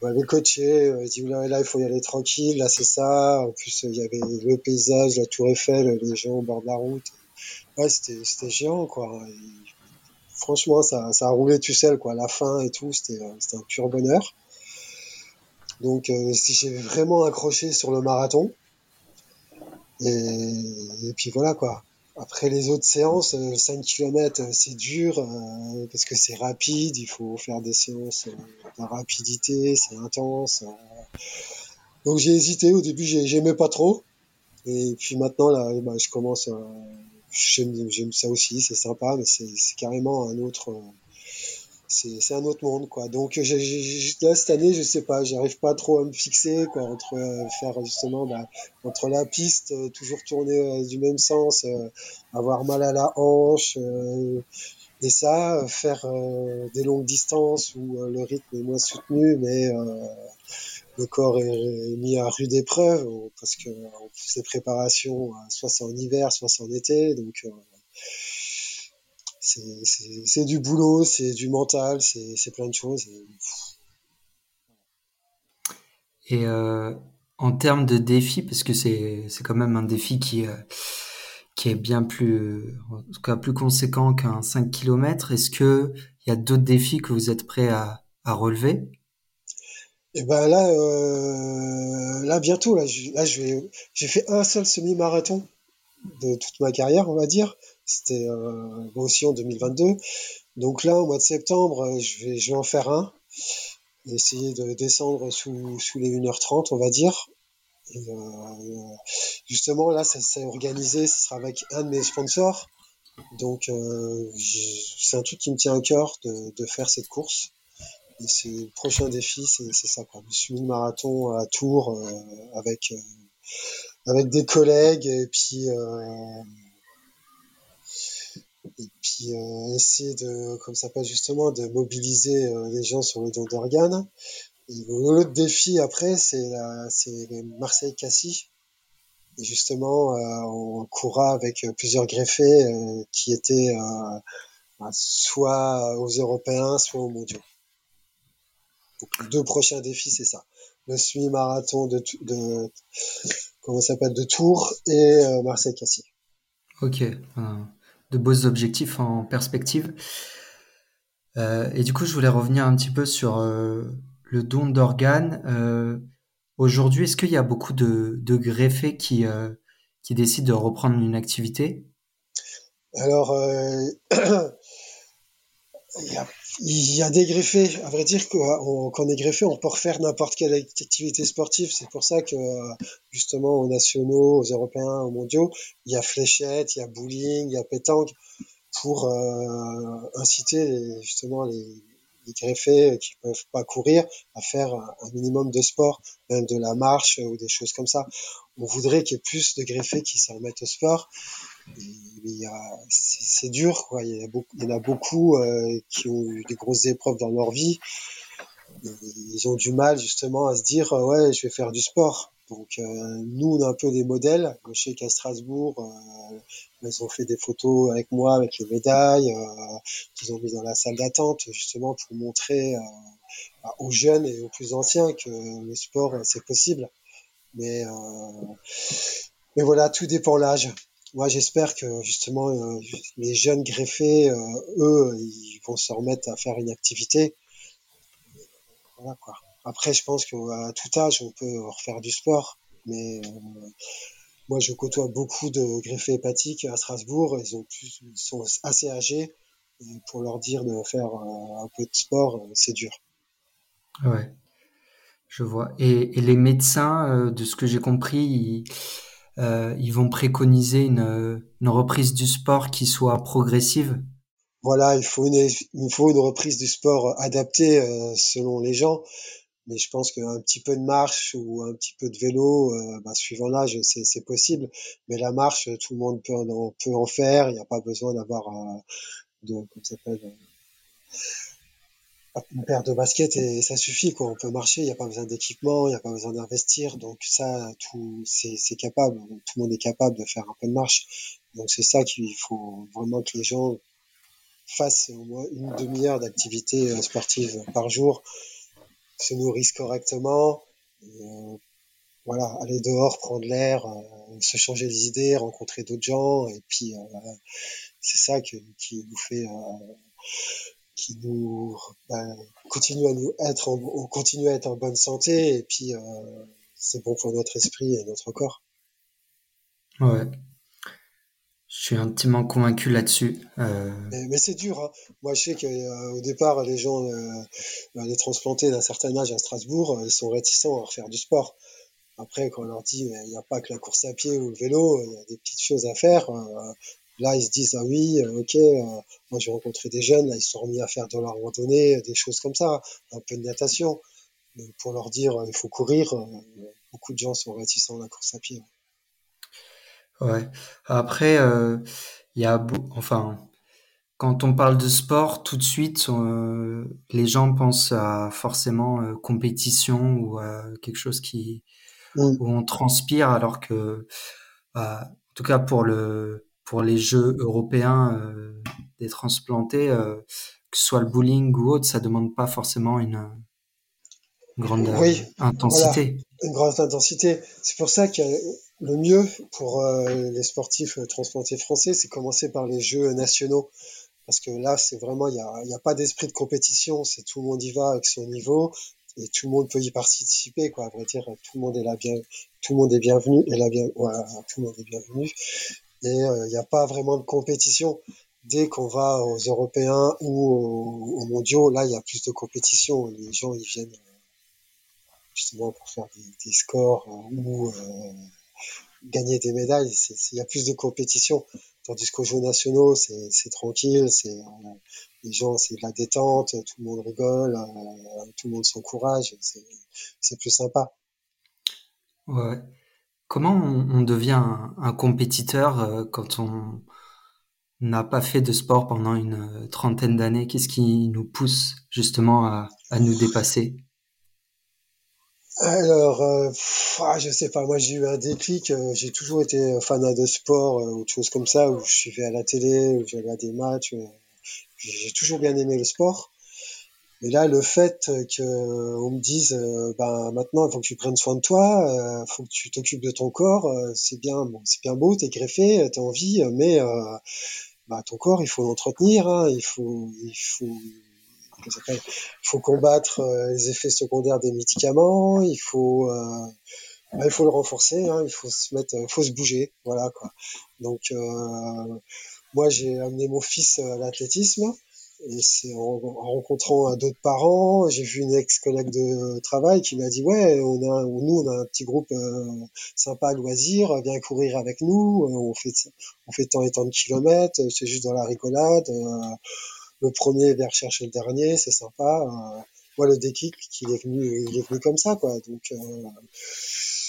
m'avait coaché, il dit là, là il faut y aller tranquille, là c'est ça. En plus il y avait le paysage, la Tour Eiffel, les gens au bord de la route. Ouais, c'était c'était géant quoi. franchement ça ça a roulé tout seul quoi, la fin et tout, c'était c'était un pur bonheur. Donc euh, j'ai vraiment accroché sur le marathon. Et, et puis voilà quoi. Après les autres séances, 5 km, c'est dur parce que c'est rapide, il faut faire des séances de rapidité, c'est intense. Donc j'ai hésité, au début j'aimais pas trop. Et puis maintenant, là, bah, je commence. J'aime ça aussi, c'est sympa, mais c'est carrément un autre c'est un autre monde quoi. Donc là cette année je sais pas j'arrive pas trop à me fixer quoi entre euh, faire justement bah, entre la piste euh, toujours tourner euh, du même sens avoir mal à la hanche et ça faire des longues distances où le rythme est moins soutenu mais le corps est, mis à rude épreuve parce que on fait ses préparations soit c'est en hiver soit c'est en été donc c'est du boulot, c'est du mental, c'est plein de choses. Et, euh, en termes de défi, parce que c'est quand même un défi qui, euh, qui est bien plus, plus conséquent qu'un 5 km, est-ce qu'il y a d'autres défis que vous êtes prêts à, à relever? Et eh ben là, euh, là bientôt, là, là j'ai fait un seul semi-marathon de toute ma carrière, on va dire. C'était euh, aussi en 2022. Donc là, au mois de septembre, euh, je vais, je en faire un. Essayer de descendre sous, les 1h30, on va dire. Et, euh, justement, là, ça s'est organisé, ce sera avec un de mes sponsors. Donc, euh, c'est un truc qui me tient à cœur de, faire cette course. Et c'est le prochain défi, c'est ça, quoi. Le semi-marathon à Tours euh, avec, euh, avec des collègues et puis et puis euh, essayer de, comme ça s'appelle justement, de mobiliser euh, les gens sur le don d'organes. L'autre défi après, c'est c'est Marseille-Cassis. Et justement, euh, on courra avec plusieurs greffés qui étaient bah, soit aux Européens, soit aux mondiaux. Donc, deux prochains défis, c'est ça. Le semi-marathon de, de, comment s'appelle, de Tours et Marseille-Cassis. Ok de beaux objectifs en perspective. Euh, et du coup, je voulais revenir un petit peu sur euh, le don d'organes. Euh, aujourd'hui, est-ce qu'il y a beaucoup de, de greffés qui, qui décident de reprendre une activité? Alors, il y a il y a des greffés. À vrai dire, quand on est greffé, on peut refaire n'importe quelle activité sportive. C'est pour ça que, justement, aux nationaux, aux européens, aux mondiaux, il y a fléchette, il y a bowling, il y a pétanque pour euh, inciter justement les, les greffés qui peuvent pas courir à faire un minimum de sport, même de la marche ou des choses comme ça. On voudrait qu'il y ait plus de greffés qui s'en remettent au sport c'est dur, quoi. Il y, a beaucoup, il y en a beaucoup euh, qui ont eu des grosses épreuves dans leur vie. ils ont du mal justement à se dire euh, ouais, je vais faire du sport. Donc euh, nous, on a un peu des modèles. Je sais qu'à Strasbourg, euh, ils ont fait des photos avec moi, avec les médailles, euh, qu'ils ont mis dans la salle d'attente, justement pour montrer bah, aux jeunes et aux plus anciens que le sport, c'est possible. Mais, mais voilà, tout dépend l'âge moi j'espère que justement euh, les jeunes greffés, euh, eux, ils vont se remettre à faire une activité. Voilà quoi. Après, je pense qu'à tout âge, on peut refaire du sport, mais euh, moi je côtoie beaucoup de greffés hépatiques à Strasbourg. Ils ont plus, sont assez âgés. pour leur dire de faire un peu de sport, c'est dur. Ouais, je vois. Et, et les médecins, de ce que j'ai compris, ils euh, ils vont préconiser une, une, reprise du sport qui soit progressive Voilà, il faut une, il faut une reprise du sport adaptée euh, selon les gens. Mais je pense qu'un petit peu de marche ou un petit peu de vélo, euh, bah, suivant l'âge, c'est possible. Mais la marche, tout le monde peut en, peut en faire. Il n'y a pas besoin d'avoir de, comment s'appelle, une paire de baskets et ça suffit quoi. On peut marcher, il n'y a pas besoin d'équipement, il n'y a pas besoin d'investir. Donc ça, tout, c'est capable. Tout le monde est capable de faire un peu de marche. Donc c'est ça qu'il faut vraiment que les gens fassent au moins une demi-heure d'activité euh, sportive par jour, se nourrissent correctement. Euh, voilà, aller dehors, prendre l'air, euh, se changer les idées, rencontrer d'autres gens, et puis c'est ça qui nous fait qui nous ben, continue à nous être en, on continue à être en bonne santé et puis euh, c'est bon pour notre esprit et notre corps. Ouais. Je suis intimement convaincu là-dessus. Euh... Mais, c'est dur. Hein. Moi, je sais qu'au euh, départ, les gens, euh, les transplantés d'un certain âge à Strasbourg, ils sont réticents à refaire du sport. Après, quand on leur dit, il n'y a pas que la course à pied ou le vélo, il y a des petites choses à faire. Là, ils se disent, ah oui, ok, moi j'ai rencontré des jeunes, là, ils se sont remis à faire de la randonnée, des choses comme ça, un peu de natation. Mais pour leur dire, il faut courir, beaucoup de gens sont réticents à la course à pied. Ouais. Après, euh, il y a, enfin, quand on parle de sport, tout de suite, euh, les gens pensent à forcément euh, compétition ou à quelque chose qui où on transpire, alors que, en tout cas pour le pour les Jeux européens des transplantés, que ce soit le bowling ou autre, ça demande pas forcément une, grande intensité. une grande intensité. C'est pour ça que le mieux pour euh, les sportifs transplantés français, c'est commencer par les Jeux nationaux. Parce que là, c'est vraiment, il n'y a, y a pas d'esprit de compétition, c'est tout le monde y va avec son niveau et tout le monde peut y participer, quoi. À vrai dire, tout le monde est là bien, tout le monde est bienvenu et là bien, tout le monde est bienvenu. Et euh, il n'y a pas vraiment de compétition. Dès qu'on va aux Européens ou aux, aux mondiaux, là, il y a plus de compétition. Les gens, ils viennent justement pour faire des, scores euh, ou euh, gagner des médailles. Il y a plus de compétition. Tandis qu'aux Jeux nationaux, c'est tranquille, c'est euh, les gens, c'est de la détente, tout le monde rigole, tout le monde s'encourage, c'est plus sympa. Ouais. Comment on, devient un, compétiteur quand on n'a pas fait de sport pendant une trentaine d'années? Qu'est-ce qui nous pousse justement à nous dépasser? Alors, euh, ah, je sais pas, moi j'ai eu un déclic, euh, j'ai toujours été fan de sport euh, ou de choses comme ça, où je suivais à la télé, où j'allais à des matchs, euh, j'ai toujours bien aimé le sport. Mais là, le fait que on me dise, ben maintenant il faut que tu prennes soin de toi, il faut que tu t'occupes de ton corps, c'est bien, bon, c'est bien beau, t'es greffé, t'as envie, mais bah, ton corps il faut l'entretenir, hein, il faut, il faut il faut combattre euh, les effets secondaires des médicaments, il faut euh, bah, il faut le renforcer, hein, il faut se mettre, faut se bouger, voilà quoi. Donc euh, moi j'ai amené mon fils à l'athlétisme et c'est en, rencontrant d'autres parents, j'ai vu une ex-collègue de travail qui m'a dit ouais, on a nous on a un petit groupe sympa à loisir, viens courir avec nous, on fait on fait tant et tant de kilomètres, c'est juste dans la rigolade le premier vers chercher le dernier, c'est sympa. Euh, moi, le déclic, il est venu, il est venu comme ça, quoi. Donc, euh,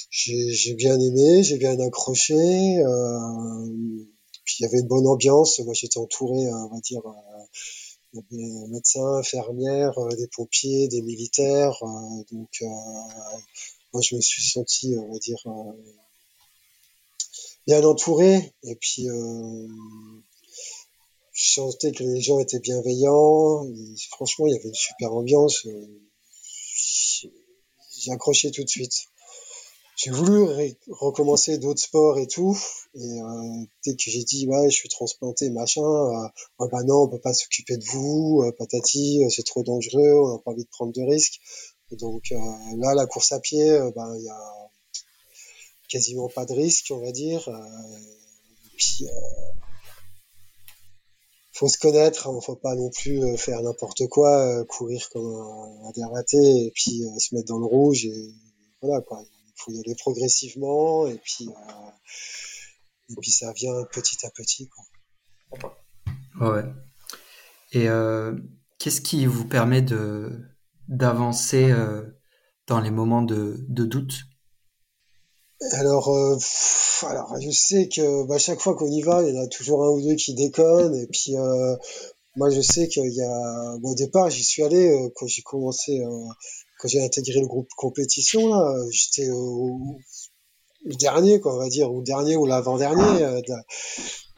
j'ai bien aimé, j'ai bien accroché. Euh, puis il y avait une bonne ambiance. Moi, j'étais entouré, on va dire, avait médecins, infirmières, des pompiers, des militaires. donc, moi, je me suis senti, on va dire, bien entouré. Et puis, je sentais que les gens étaient bienveillants. franchement, il y avait une super ambiance. J'ai accroché tout de suite. J'ai voulu recommencer d'autres sports et tout. Et euh, dès que j'ai dit ouais, je suis transplanté, machin, euh, ah bah non, on peut pas s'occuper de vous, euh, patati, euh, c'est trop dangereux, on n'a pas envie de prendre de risques. donc euh, là, la course à pied, ben il y a quasiment pas de risque, on va dire. et puis faut se connaître, hein, faut pas non plus euh, faire n'importe quoi, euh, courir comme un, dératé et puis euh, se mettre dans le rouge et voilà quoi. Il faut y aller progressivement et puis et puis ça vient petit à petit quoi. Ouais. Et qu'est-ce qui vous permet de d'avancer dans les moments de, de doute? Alors, euh, alors, je sais que bah, chaque fois qu'on y va, il y en a toujours un ou deux qui déconnent. Et puis, euh, moi, je sais qu'il y a. au départ, j'y suis allé euh, quand j'ai commencé, euh, quand j'ai intégré le groupe compétition. Là, j'étais au, dernier, quoi, on va dire, ou dernier ou l'avant-dernier euh,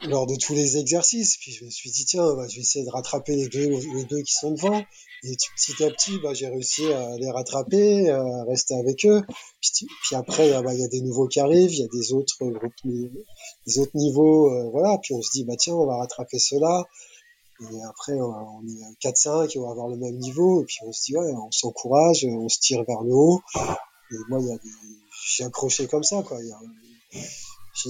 lors de tous les exercices. Puis je me suis dit tiens, bah, je vais essayer de rattraper les deux, qui sont devant. Et petit à petit, bah, j'ai réussi à les rattraper, à rester avec eux. Puis, après, bah, il y a des nouveaux qui arrivent, il y a des autres groupes, des autres niveaux, euh, voilà. Puis on se dit tiens, on va rattraper ceux-là. Et après, on est 4-5 et on va avoir le même niveau. Et puis on se dit ouais, on s'encourage, on se tire vers le haut. Et moi, il y a des j'ai accroché comme ça, quoi. Il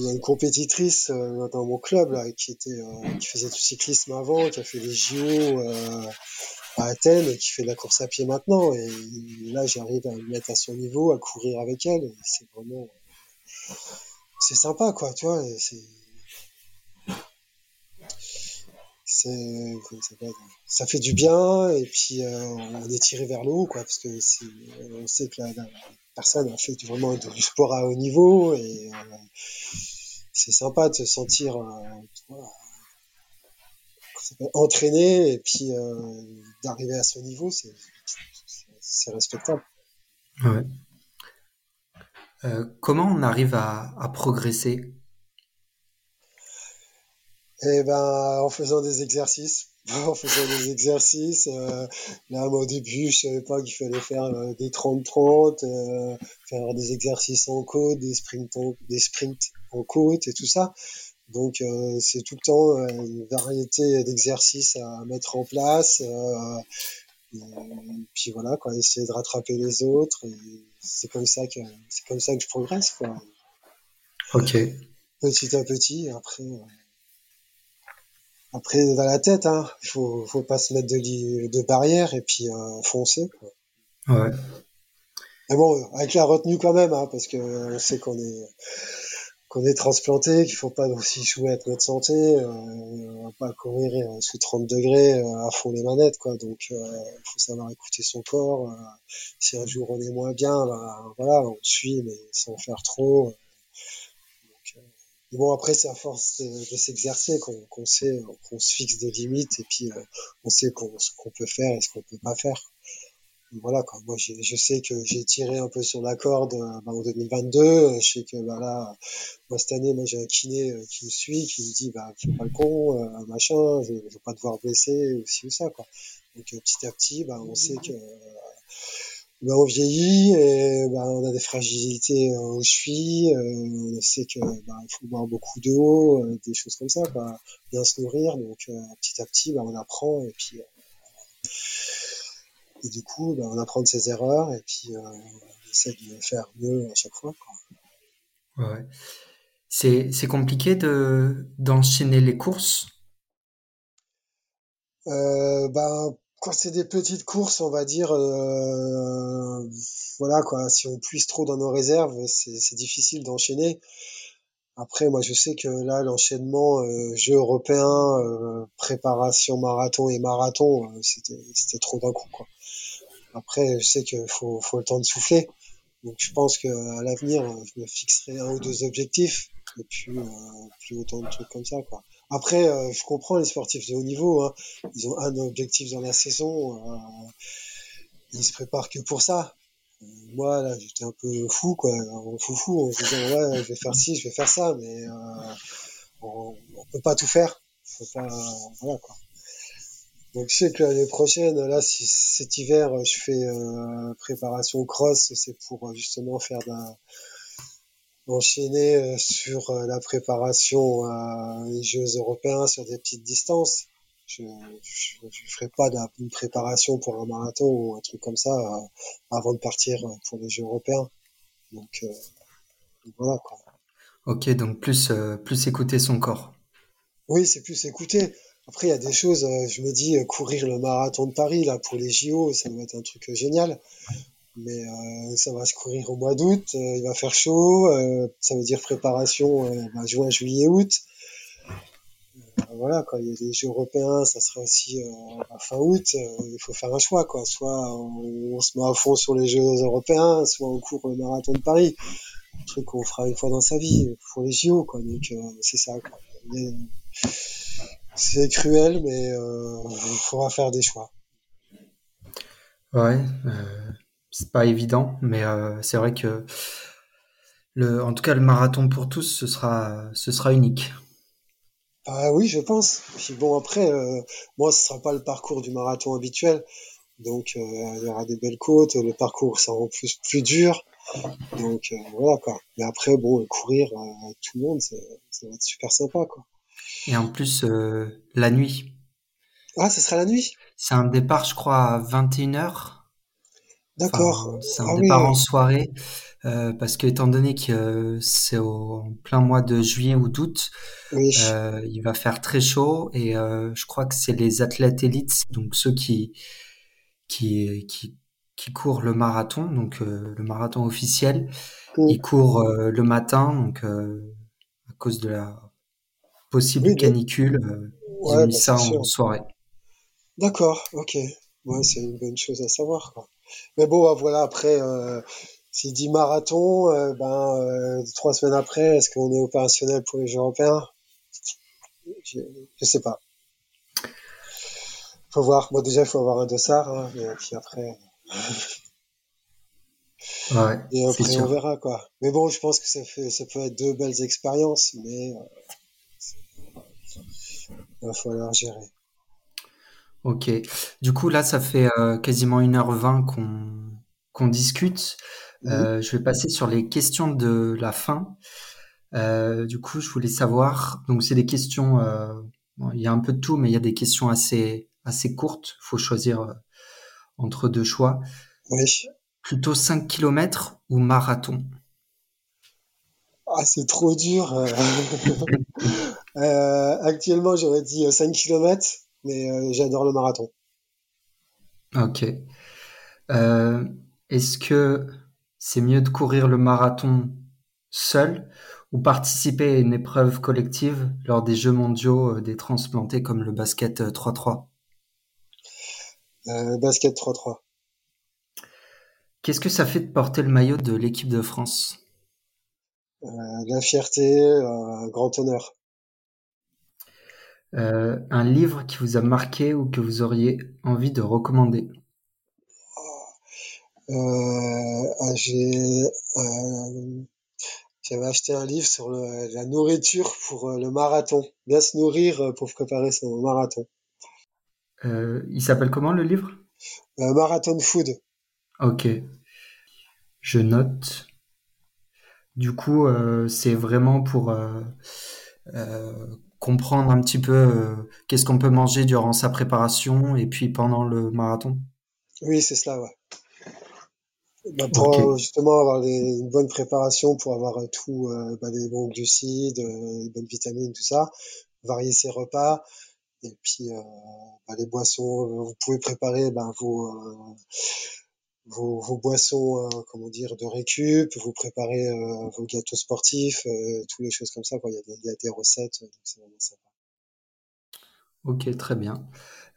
y a une compétitrice euh, dans mon club là, qui était euh, qui faisait du cyclisme avant, qui a fait les JO euh, à Athènes et qui fait de la course à pied maintenant. Et là, j'arrive à me mettre à son niveau, à courir avec elle. C'est vraiment c'est sympa quoi, tu vois. C'est ça fait du bien et puis euh, on est tiré vers le haut quoi parce que on sait que la, personne a fait vraiment du sport à haut niveau et euh, c'est sympa de se sentir euh, entraîné et puis d'arriver à ce niveau c'est respectable. Comment on arrive à progresser eh ben, en faisant des exercices. en faisant des exercices. Euh, là, moi, au début, je savais pas qu'il fallait faire euh, des 30-30, euh, faire des exercices en côte, des sprints en, des sprints en côte et tout ça. Donc, euh, c'est tout le temps euh, une variété d'exercices à mettre en place. et puis voilà, quoi, essayer de rattraper les autres. C'est comme ça que c'est comme ça que je progresse, quoi. Ok. Petit à petit. Après. Après, dans la tête, hein, faut, faut pas se mettre de, de barrière et puis euh, foncer. Quoi. Ouais. Mais bon, avec la retenue quand même, hein, parce que on sait qu'on est qu'on est transplanté, qu'il faut pas aussi jouer avec notre santé, euh, on va pas courir euh, sous 30 degrés euh, à fond les manettes, quoi. Donc, il faut savoir écouter son corps. si un jour on est moins bien, ben, voilà, on suit, mais sans faire trop bon, après, c'est à force de, s'exercer qu'on sait, qu'on se fixe des limites et puis euh, on sait ce qu'on peut faire et ce qu'on peut pas faire. voilà, quoi. Moi, je sais que j'ai tiré un peu sur la corde euh, bah, en 2022. Je sais que bah, là, moi, cette année, moi, j'ai un kiné euh, qui me suit, qui me dit, bah, fais pas le con, machin, je, je veux pas devoir blesser ou ci ou ça, quoi. Donc, petit à petit, bah, on sait que ben, on vieillit et ben, on a des fragilités euh, aux chevilles, euh, on sait que ben, il faut boire beaucoup d'eau, euh, des choses comme ça, quoi. bien se nourrir, donc petit à petit ben, on apprend et puis et du coup ben, on apprend de ses erreurs et puis on essaie de faire mieux à chaque fois. Quoi. Ouais. C'est, c'est compliqué de d'enchaîner les courses? Euh, ben quand c'est des petites courses, on va dire, euh, voilà quoi, si on puise trop dans nos réserves, c'est difficile d'enchaîner. Après, moi, je sais que là, l'enchaînement euh, jeu européen, euh, préparation marathon et marathon, euh, c'était trop d'un coup quoi. Après, je sais qu'il faut, faut le temps de souffler. Donc, je pense que à l'avenir, je me fixerai un ou deux objectifs et puis plus autant de trucs comme ça quoi. Après, euh, je comprends les sportifs de haut niveau. Hein. Ils ont un objectif dans la saison. Euh, ils se préparent que pour ça. Euh, moi, là, j'étais un peu fou, quoi. Fou fou, en se disant, ouais, je vais faire ci, je vais faire ça, mais on, on peut pas tout faire. Faut pas, voilà, quoi. Donc je sais que l'année prochaine, là, si cet hiver, je fais préparation cross, c'est pour justement faire de la, enchaîner euh, sur euh, la préparation des Jeux européens sur des petites distances. Je ne ferai pas une préparation pour un marathon ou un truc comme ça euh, avant de partir pour les Jeux européens. Donc, voilà quoi. Ok, donc plus, plus écouter son corps. Oui, c'est plus écouter. Après, il y a des choses, je me dis, courir le marathon de Paris là pour les JO, ça doit être un truc génial mais euh, ça va se courir au mois d'août, euh, il va faire chaud, euh, ça veut dire préparation bah, juin, juillet, août. voilà, quand il y a les Jeux européens, ça sera aussi à fin août. il faut faire un choix, quoi. Soit on, se met à fond sur les Jeux européens, soit on court le marathon de Paris, un truc qu'on fera une fois dans sa vie pour les JO, quoi. Donc c'est ça. C'est cruel, mais il faudra faire des choix. Ouais. Euh c'est pas évident, mais euh, c'est vrai que le, en tout cas, le marathon pour tous, ce sera, ce sera unique. Ah oui, je pense. Puis bon, après, euh, moi, ce sera pas le parcours du marathon habituel. Donc, euh, il y aura des belles côtes, le parcours sera en plus plus dur. Donc, voilà, quoi. Mais après, bon, courir tout le monde, ça va être super sympa, quoi. Et en plus, la nuit. Ah, ce sera la nuit? C'est un départ, je crois, à 21h D'accord. c'est un Ah départ oui, en soirée euh, parce que étant donné que euh, c'est au en plein mois de juillet ou d'août, oui, euh, il va faire très chaud et euh, je crois que c'est les athlètes élites, donc ceux qui qui qui qui courent le marathon, donc euh, le marathon officiel, oui. ils courent euh, le matin, donc euh, à cause de la possible Oui, canicule, euh, ils ont mis bah ça en sûr. soirée. D'accord, ok. Ouais, c'est une bonne chose à savoir, quoi. Mais bon, bah, voilà, après, euh, s'il dit marathon, euh, ben, euh, trois semaines après, est-ce qu'on est opérationnel pour les Jeux européens? Je, je sais pas. Faut voir. Bon, déjà, il faut avoir un dossard, hein, et puis après, Ouais, et après, on verra, quoi. Mais bon, je pense que ça fait, ça peut être deux belles expériences, mais euh, il va falloir gérer. Ok. Du coup, là, ça fait euh, quasiment une heure vingt qu'on qu'on discute. Mhm. Euh, je vais passer sur les questions de la fin. Euh, du coup, je voulais savoir, donc c'est des questions, bon, il y a un peu de tout, mais il y a des questions assez assez courtes. Faut choisir entre deux choix. Oui. Plutôt 5 kilomètres ou marathon? Ah, c'est trop dur. actuellement, j'aurais dit euh, 5 km, mais euh, j'adore le marathon. Ok. Euh, est-ce que c'est mieux de courir le marathon seul ou participer à une épreuve collective lors des Jeux mondiaux euh, des transplantés comme le basket euh, 3-3? Euh, basket 3-3. Qu'est-ce que ça fait de porter le maillot de l'équipe de France? La fierté, un grand honneur. Euh, un livre qui vous a marqué ou que vous auriez envie de recommander? Euh, ah, j'ai, euh, j'avais acheté un livre sur le- la nourriture pour le marathon. Bien se nourrir pour préparer son marathon. Il s'appelle comment le livre? Marathon food. Ok, je note. Du coup, c'est vraiment pour comprendre un petit peu euh, qu'est-ce qu'on peut manger durant sa préparation et puis pendant le marathon. Oui, c'est cela, ouais. Bah, pour euh, justement avoir des- une bonne préparation, pour avoir euh, tout, euh, bah, les bons glucides, les bonnes vitamines, tout ça, varier ses repas, et puis bah, les boissons, vous pouvez préparer vos, vos, vos boissons, euh, comment dire, de récup, vous préparez euh, vos gâteaux sportifs, euh, toutes les choses comme ça, quoi. Il y a des, il y a des recettes, donc c'est vraiment sympa. ok, très bien.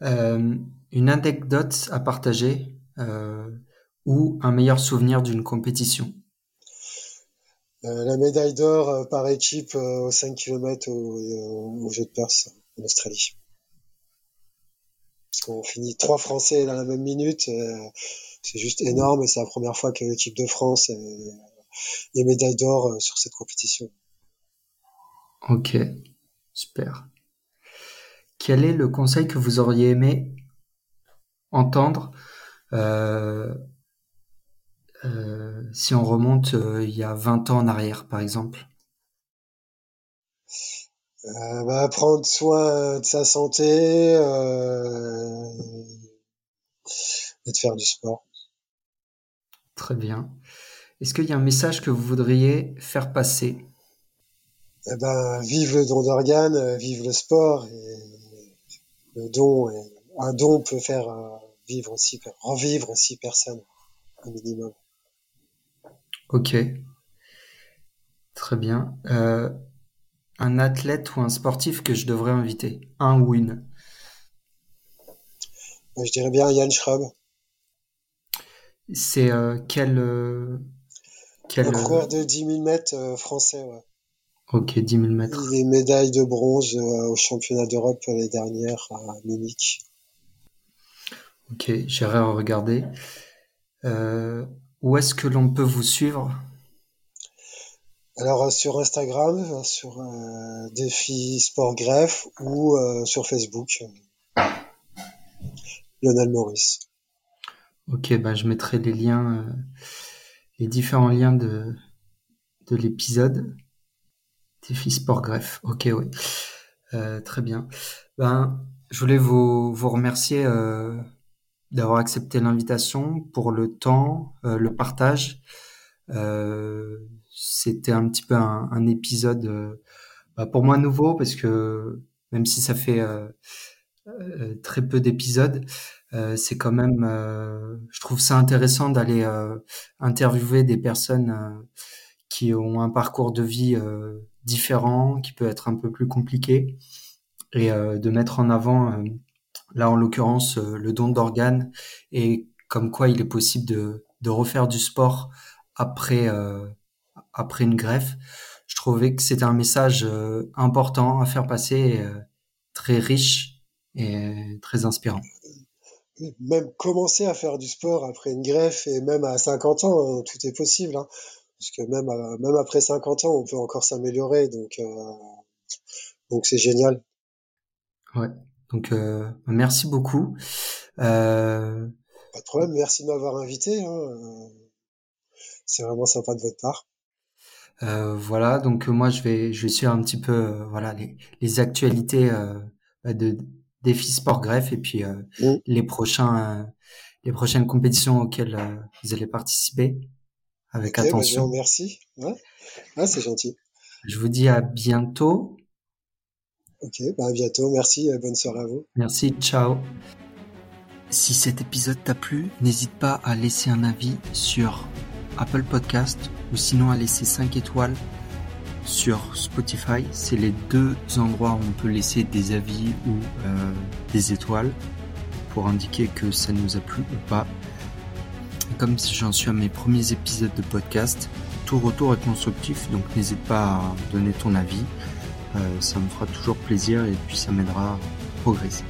Euh, une anecdote à partager euh, ou un meilleur souvenir d'une compétition? Euh, la médaille d'or euh, par équipe euh, aux 5 km au, au, au Jeu de Perse en Australie. Parce qu'on finit trois Français dans la même minute, euh, c'est juste énorme et c'est la première fois que l'équipe de France est, est médaille d'or euh, sur cette compétition. Ok, super. Quel est le conseil que vous auriez aimé entendre euh, euh, si on remonte euh, il y a 20 ans en arrière, par exemple? Bah, prendre soin de sa santé et de faire du sport. Très bien. Est-ce qu'il y a un message que vous voudriez faire passer? Eh ben, vive le don d'organes, vive le sport. Et le don, un don peut faire euh, vivre per- revivre six personnes au minimum. Ok, très bien. Euh, un athlète ou un sportif que je devrais inviter? Un ou une? Je dirais bien Yann Schraub, C'est euh, quel, euh, quel, euh, coureur de 10 000 mètres français. Ouais. ok, 10 000 Il mètres. est médaille de bronze euh, au championnat d'Europe l'année dernière à Munich. Ok, j'irai regarder. Euh, où est-ce que l'on peut vous suivre? Alors euh, sur Instagram, sur Défi Sport Greffe ou sur Facebook, Lionel Maurice. Ok, bah, je mettrai les liens, euh, les différents liens de, de l'épisode. Défi Sport Greffe. Ok, oui. Euh, très bien. Ben, je voulais vous, vous remercier euh, d'avoir accepté l'invitation, pour le temps, le partage. C'était un petit peu un, un épisode bah, pour moi nouveau parce que même si ça fait très peu d'épisodes, c'est quand même, je trouve ça intéressant d'aller interviewer des personnes qui ont un parcours de vie différent, qui peut être un peu plus compliqué, et de mettre en avant, là en l'occurrence, le don d'organes et comme quoi il est possible de, de refaire du sport après après une greffe. Je trouvais que c'était un message important à faire passer, très riche et très inspirant. Même commencer à faire du sport après une greffe et même à 50 ans, tout est possible. Hein parce que même même après 50 ans, on peut encore s'améliorer, donc euh, donc c'est génial. Ouais. Donc euh, merci beaucoup. Euh... Pas de problème. Merci de m'avoir invité. Hein. C'est vraiment sympa de votre part. Euh, voilà, donc moi je vais je vais suivre un petit peu euh, voilà les, les actualités euh, de défi sport greffe et puis mmh. les prochains les prochaines compétitions auxquelles vous allez participer avec bah, attention. merci. Ouais. Ah, c'est gentil. Je vous dis à bientôt. Ok, bah à bientôt. Merci. Bonne soirée à vous. Merci. Ciao. Si cet épisode t'a plu, n'hésite pas à laisser un avis sur Apple Podcast ou sinon à laisser 5 étoiles sur Spotify. C'est les deux endroits où on peut laisser des avis ou euh, des étoiles pour indiquer que ça nous a plu ou pas comme j'en suis à mes premiers épisodes de podcast, tout retour est constructif, donc n'hésite pas à donner ton avis. Euh, ça me fera toujours plaisir et puis ça m'aidera à progresser.